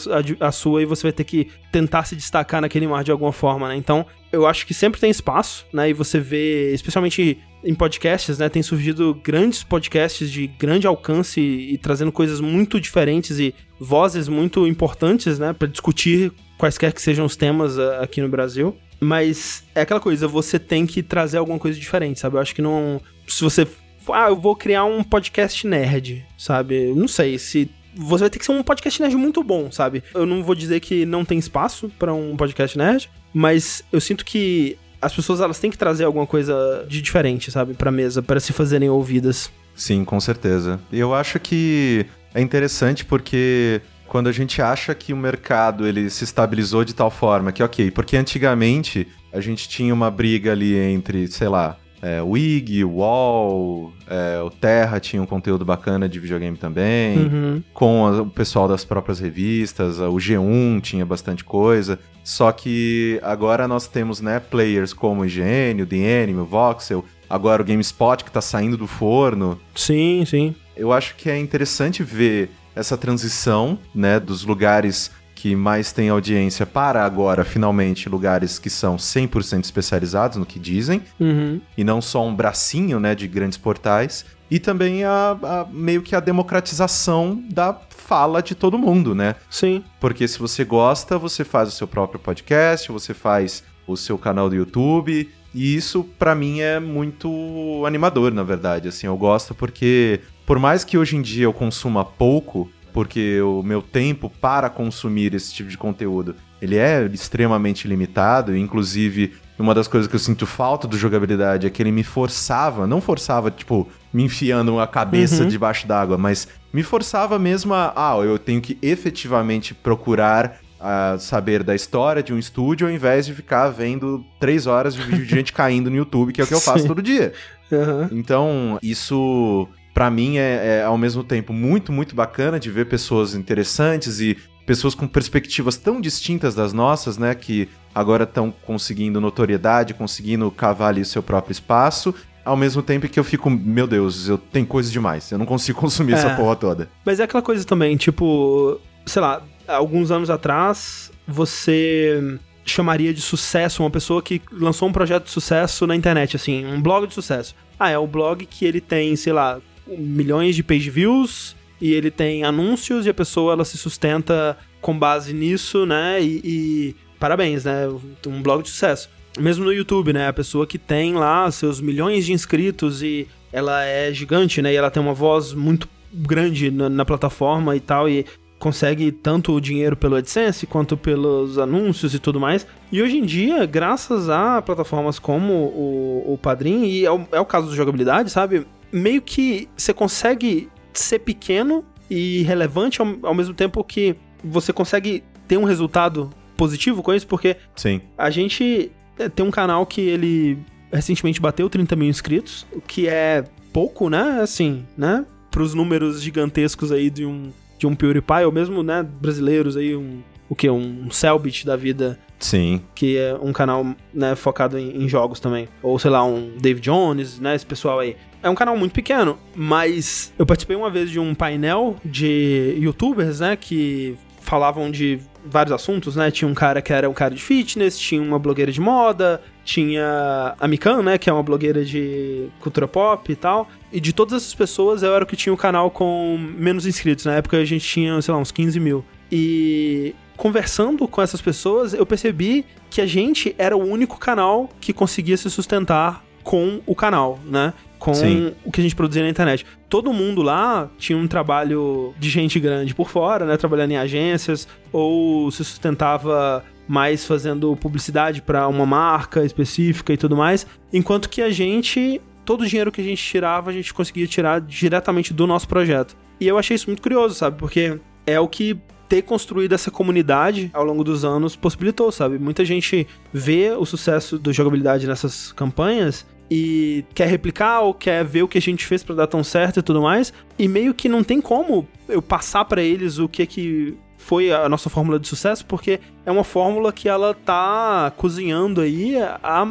à sua e você vai ter que tentar se destacar naquele mar de alguma forma, né? Então, eu acho que sempre tem espaço, né? E você vê, especialmente em podcasts, né? Tem surgido grandes podcasts de grande alcance e, trazendo coisas muito diferentes e vozes muito importantes, né? Para discutir quaisquer que sejam os temas aqui no Brasil. Mas é aquela coisa, você tem que trazer alguma coisa diferente, sabe? Eu acho que não. Se você ah, eu vou criar um podcast nerd, sabe? Não sei se você vai ter que ser um podcast nerd muito bom, sabe? Eu não vou dizer que não tem espaço para um podcast nerd, mas eu sinto que as pessoas elas têm que trazer alguma coisa de diferente, sabe, para mesa para se fazerem ouvidas. Sim, com certeza. Eu acho que é interessante porque quando a gente acha que o mercado ele se estabilizou de tal forma que ok, porque antigamente a gente tinha uma briga ali entre, sei lá, é, o IG, o UOL, é, o Terra tinha um conteúdo bacana de videogame também, uhum. com a, o pessoal das próprias revistas, o G1 tinha bastante coisa. Só que agora nós temos né, players como o IGN, o The Anime, o Voxel, agora o GameSpot que está saindo do forno. Sim, sim. Eu acho que é interessante ver essa transição né, dos lugares que mais tem audiência para agora, finalmente, lugares que são 100% especializados no que dizem, uhum. e não só um bracinho, né, de grandes portais, e também a, a, meio que a democratização da fala de todo mundo, né? Sim. Porque se você gosta, você faz o seu próprio podcast, você faz o seu canal do YouTube, e isso para mim é muito animador, na verdade. Assim, eu gosto porque por mais que hoje em dia eu consuma pouco, porque o meu tempo para consumir esse tipo de conteúdo ele é extremamente limitado, inclusive uma das coisas que eu sinto falta do jogabilidade é que ele me forçava, não forçava, tipo, me enfiando a cabeça uhum. debaixo d'água, mas me forçava mesmo a, ah, eu tenho que efetivamente procurar a saber da história de um estúdio ao invés de ficar vendo três horas de vídeo de gente caindo no YouTube, que é o que eu faço todo dia. Uhum. Então, isso para mim é, é, ao mesmo tempo muito, muito bacana de ver pessoas interessantes e pessoas com perspectivas tão distintas das nossas, né, que agora estão conseguindo notoriedade, conseguindo cavar ali o seu próprio espaço, ao mesmo tempo que eu fico, meu Deus, eu tenho coisa demais, eu não consigo consumir é, essa porra toda. Mas é aquela coisa também, tipo, sei lá, alguns anos atrás, você chamaria de sucesso uma pessoa que lançou um projeto de sucesso na internet, assim, um blog de sucesso. Ah, é o blog que ele tem, sei lá, milhões de page views e ele tem anúncios e a pessoa ela se sustenta com base nisso, né? E, e parabéns, né? Um blog de sucesso. Mesmo no YouTube, né? A pessoa que tem lá seus milhões de inscritos e ela é gigante, né? E ela tem uma voz muito grande na, na plataforma e tal, e consegue tanto o dinheiro pelo AdSense quanto pelos anúncios e tudo mais. E hoje em dia, graças a plataformas como o, o Padrim, e é o, é o caso da jogabilidade, sabe? Meio que você consegue ser pequeno e relevante ao, ao mesmo tempo que você consegue ter um resultado positivo com isso, porque Sim. a gente é, tem um canal que ele recentemente bateu 30 mil inscritos, o que é pouco, né? Assim, né? Para os números gigantescos aí de um, de um PewDiePie, ou mesmo, né, brasileiros aí, um, o que? Um Cellbit da vida, Sim. que é um canal, né, focado em, em jogos também. Ou, sei lá, um Dave Jones, né, esse pessoal aí. É um canal muito pequeno, mas eu participei uma vez de um painel de youtubers, né, que falavam de vários assuntos, né? Tinha um cara que era um cara de fitness, tinha uma blogueira de moda, tinha a Mikan, né, que é uma blogueira de cultura pop e tal. E de todas essas pessoas, eu era o que tinha o canal com menos inscritos. Na época a gente tinha, sei lá, uns 15 mil. E conversando com essas pessoas, eu percebi que a gente era o único canal que conseguia se sustentar com o canal, né? Com Sim. o que a gente produzia na internet. Todo mundo lá tinha um trabalho de gente grande por fora, né? Trabalhando em agências, ou se sustentava mais fazendo publicidade para uma marca específica e tudo mais. Enquanto que a gente, todo o dinheiro que a gente tirava, a gente conseguia tirar diretamente do nosso projeto. E eu achei isso muito curioso, sabe? Porque é o que ter construído essa comunidade ao longo dos anos possibilitou, sabe? Muita gente vê o sucesso do jogabilidade nessas campanhas e quer replicar ou quer ver o que a gente fez pra dar tão certo e tudo mais, e meio que não tem como eu passar pra eles o que que foi a nossa fórmula de sucesso, porque é uma fórmula que ela tá cozinhando aí há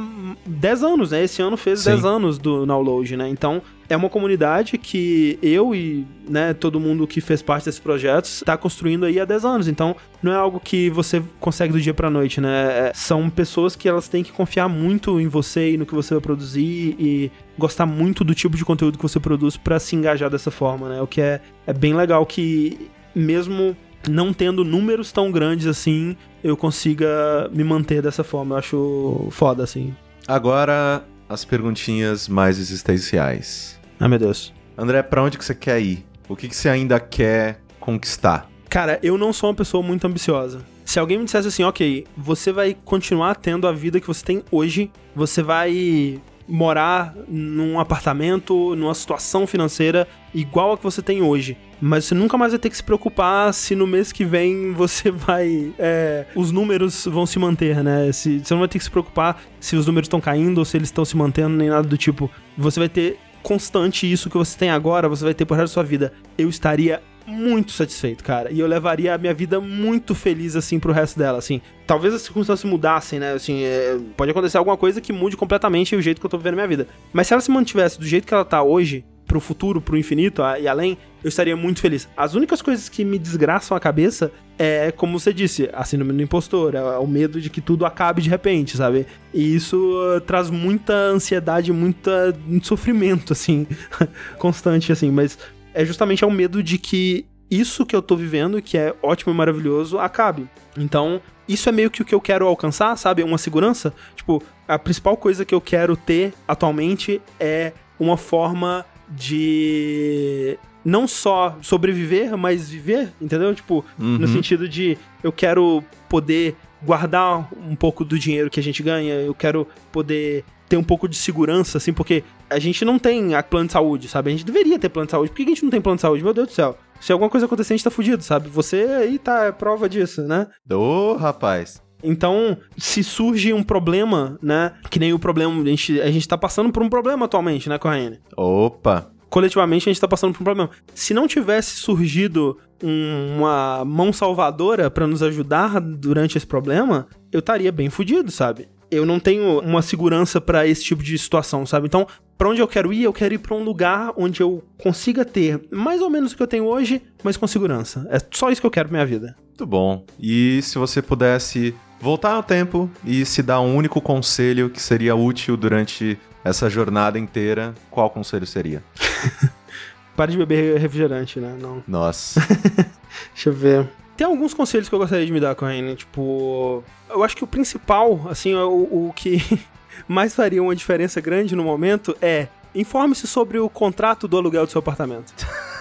10 anos, né? Esse ano fez Sim. 10 anos do download, né? Então, é uma comunidade que eu e né, todo mundo que fez parte desses projetos está construindo aí há 10 anos. Então, não é algo que você consegue do dia pra noite, né? É- são pessoas que elas têm que confiar muito em você e no que você vai produzir e gostar muito do tipo de conteúdo que você produz pra se engajar dessa forma, né? O que é, é bem legal que mesmo não tendo números tão grandes assim, eu consiga me manter dessa forma. Eu acho foda, assim. Agora, as perguntinhas mais existenciais. Ai, meu Deus. André, pra onde que você quer ir? O que, que você ainda quer conquistar? Cara, eu não sou uma pessoa muito ambiciosa. Se alguém me dissesse assim, ok, você vai continuar tendo a vida que você tem hoje, você vai morar num apartamento, numa situação financeira igual a que você tem hoje. Mas você nunca mais vai ter que se preocupar se no mês que vem você vai. é, os números vão se manter, né? Se, você não vai ter que se preocupar se os números estão caindo ou se eles estão se mantendo, nem nada do tipo. Você vai ter constante isso que você tem agora, você vai ter por resto da sua vida. Eu estaria muito satisfeito, cara. E eu levaria a minha vida muito feliz, assim, pro resto dela, assim. Talvez as circunstâncias mudassem, né? Assim, é, pode acontecer alguma coisa que mude completamente o jeito que eu tô vivendo a minha vida. Mas se ela se mantivesse do jeito que ela tá hoje, pro futuro, pro infinito e além, eu estaria muito feliz. As únicas coisas que me desgraçam a cabeça é, como você disse, a síndrome do impostor, é o medo de que tudo acabe de repente, sabe? E isso uh, traz muita ansiedade, muita, muito sofrimento, assim, constante, assim, mas é justamente ao medo de que isso que eu tô vivendo, que é ótimo e maravilhoso, acabe. Então, isso é meio que o que eu quero alcançar, sabe? Uma segurança. Tipo, a principal coisa que eu quero ter atualmente é uma forma de não só sobreviver, mas viver, entendeu? Tipo, no Uhum. sentido de eu quero poder guardar um pouco do dinheiro que a gente ganha, eu quero poder ter um pouco de segurança, assim, porque a gente não tem a plano de saúde, sabe? A gente deveria ter plano de saúde. Por que a gente não tem plano de saúde? Meu Deus do céu. Se alguma coisa acontecer, a gente tá fudido, sabe? Você aí tá é prova disso, né? Ô, rapaz. Então, se surge um problema, né? Que nem o problema. A gente, a gente tá passando por um problema atualmente, né, Corraine? Opa. coletivamente a gente tá passando por um problema. Se não tivesse surgido um- uma mão salvadora pra nos ajudar durante esse problema, eu estaria bem fudido, sabe? Eu não tenho uma segurança pra esse tipo de situação, sabe? Então, pra onde eu quero ir? Eu quero ir pra um lugar onde eu consiga ter mais ou menos o que eu tenho hoje, mas com segurança. É só isso que eu quero pra minha vida. Muito bom. E se você pudesse voltar no tempo e se dar um único conselho que seria útil durante essa jornada inteira, qual conselho seria? Pare de beber refrigerante, né? Não. Nossa. Deixa eu ver. Tem alguns conselhos que eu gostaria de me dar, Corrine. Tipo, eu acho que o principal, assim, o, o que mais faria uma diferença grande no momento é informe-se sobre o contrato do aluguel do seu apartamento.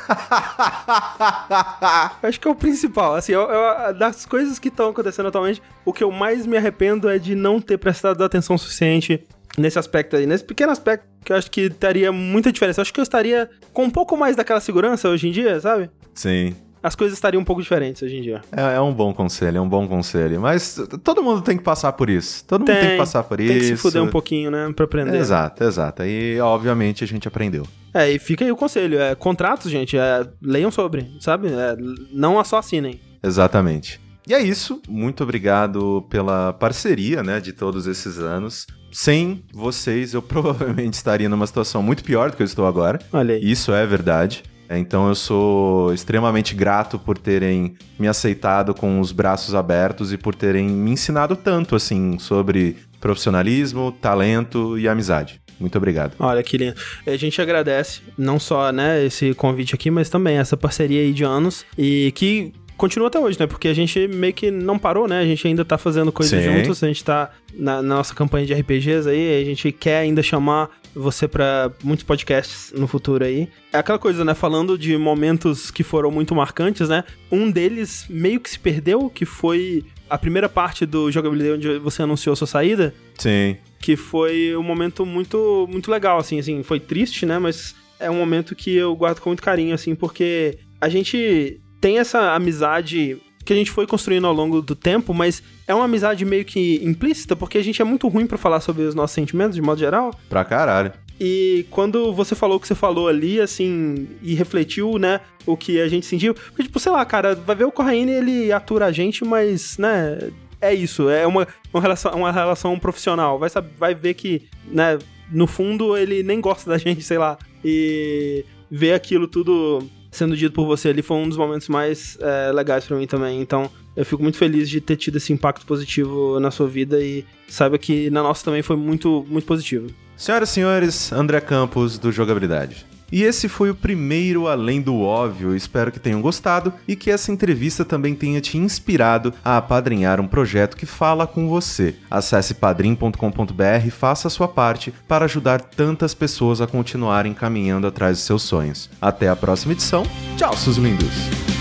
acho que é o principal. Assim, eu, eu, das coisas que estão acontecendo atualmente, o que eu mais me arrependo é de não ter prestado atenção suficiente nesse aspecto aí, nesse pequeno aspecto que eu acho que teria muita diferença. Eu acho que eu estaria com um pouco mais daquela segurança hoje em dia, sabe? Sim as coisas estariam um pouco diferentes hoje em dia. É, é, um bom conselho, é um bom conselho. Mas todo mundo tem que passar por isso. Todo tem, mundo tem que passar por tem isso. Tem que se fuder um pouquinho, né? Pra aprender. Exato, exato. E obviamente a gente aprendeu. É, e fica aí o conselho. É, contratos, gente, é, leiam sobre, sabe? É, não só assinem. Exatamente. E é isso. Muito obrigado pela parceria, né, de todos esses anos. Sem vocês, eu provavelmente estaria numa situação muito pior do que eu estou agora. Olha aí. Isso é verdade. Então eu sou extremamente grato por terem me aceitado com os braços abertos e por terem me ensinado tanto assim sobre profissionalismo, talento e amizade. Muito obrigado. Olha que lindo. A gente agradece não só, né, esse convite aqui, mas também essa parceria aí de anos e que continua até hoje, né? Porque a gente meio que não parou, né? A gente ainda tá fazendo coisas Sim. juntos, a gente tá na, na, nossa campanha de RPGs aí, a gente quer ainda chamar você para muitos podcasts no futuro aí. É aquela coisa, né? Falando de momentos que foram muito marcantes, né? Um deles meio que se perdeu, que foi a primeira parte do jogabilidade onde você anunciou sua saída. Sim. Que foi um momento muito, muito legal, assim, assim, foi triste, né? Mas é um momento que eu guardo com muito carinho, assim, porque a gente tem essa amizade que a gente foi construindo ao longo do tempo, mas é uma amizade meio que implícita, porque a gente é muito ruim para falar sobre os nossos sentimentos, de modo geral. Pra caralho. E quando você falou o que você falou ali, assim, e refletiu, né, o que a gente sentiu, porque, tipo, sei lá, cara, vai ver o Corraine, ele atura a gente, mas, né, é isso, é uma, uma, relação, uma relação profissional. Vai, saber, vai ver que, né, no fundo ele nem gosta da gente, sei lá, e ver aquilo tudo sendo dito por você ali foi um dos momentos mais é, legais para mim também. Então, eu fico muito feliz de ter tido esse impacto positivo na sua vida e saiba que na nossa também foi muito, muito positivo. Senhoras e senhores, André Campos do Jogabilidade. E esse foi o primeiro Além do Óbvio. Espero que tenham gostado e que essa entrevista também tenha te inspirado a apadrinhar um projeto que fala com você. Acesse padrim.com.br e faça a sua parte para ajudar tantas pessoas a continuarem caminhando atrás de seus sonhos. Até a próxima edição. Tchau, seus lindos!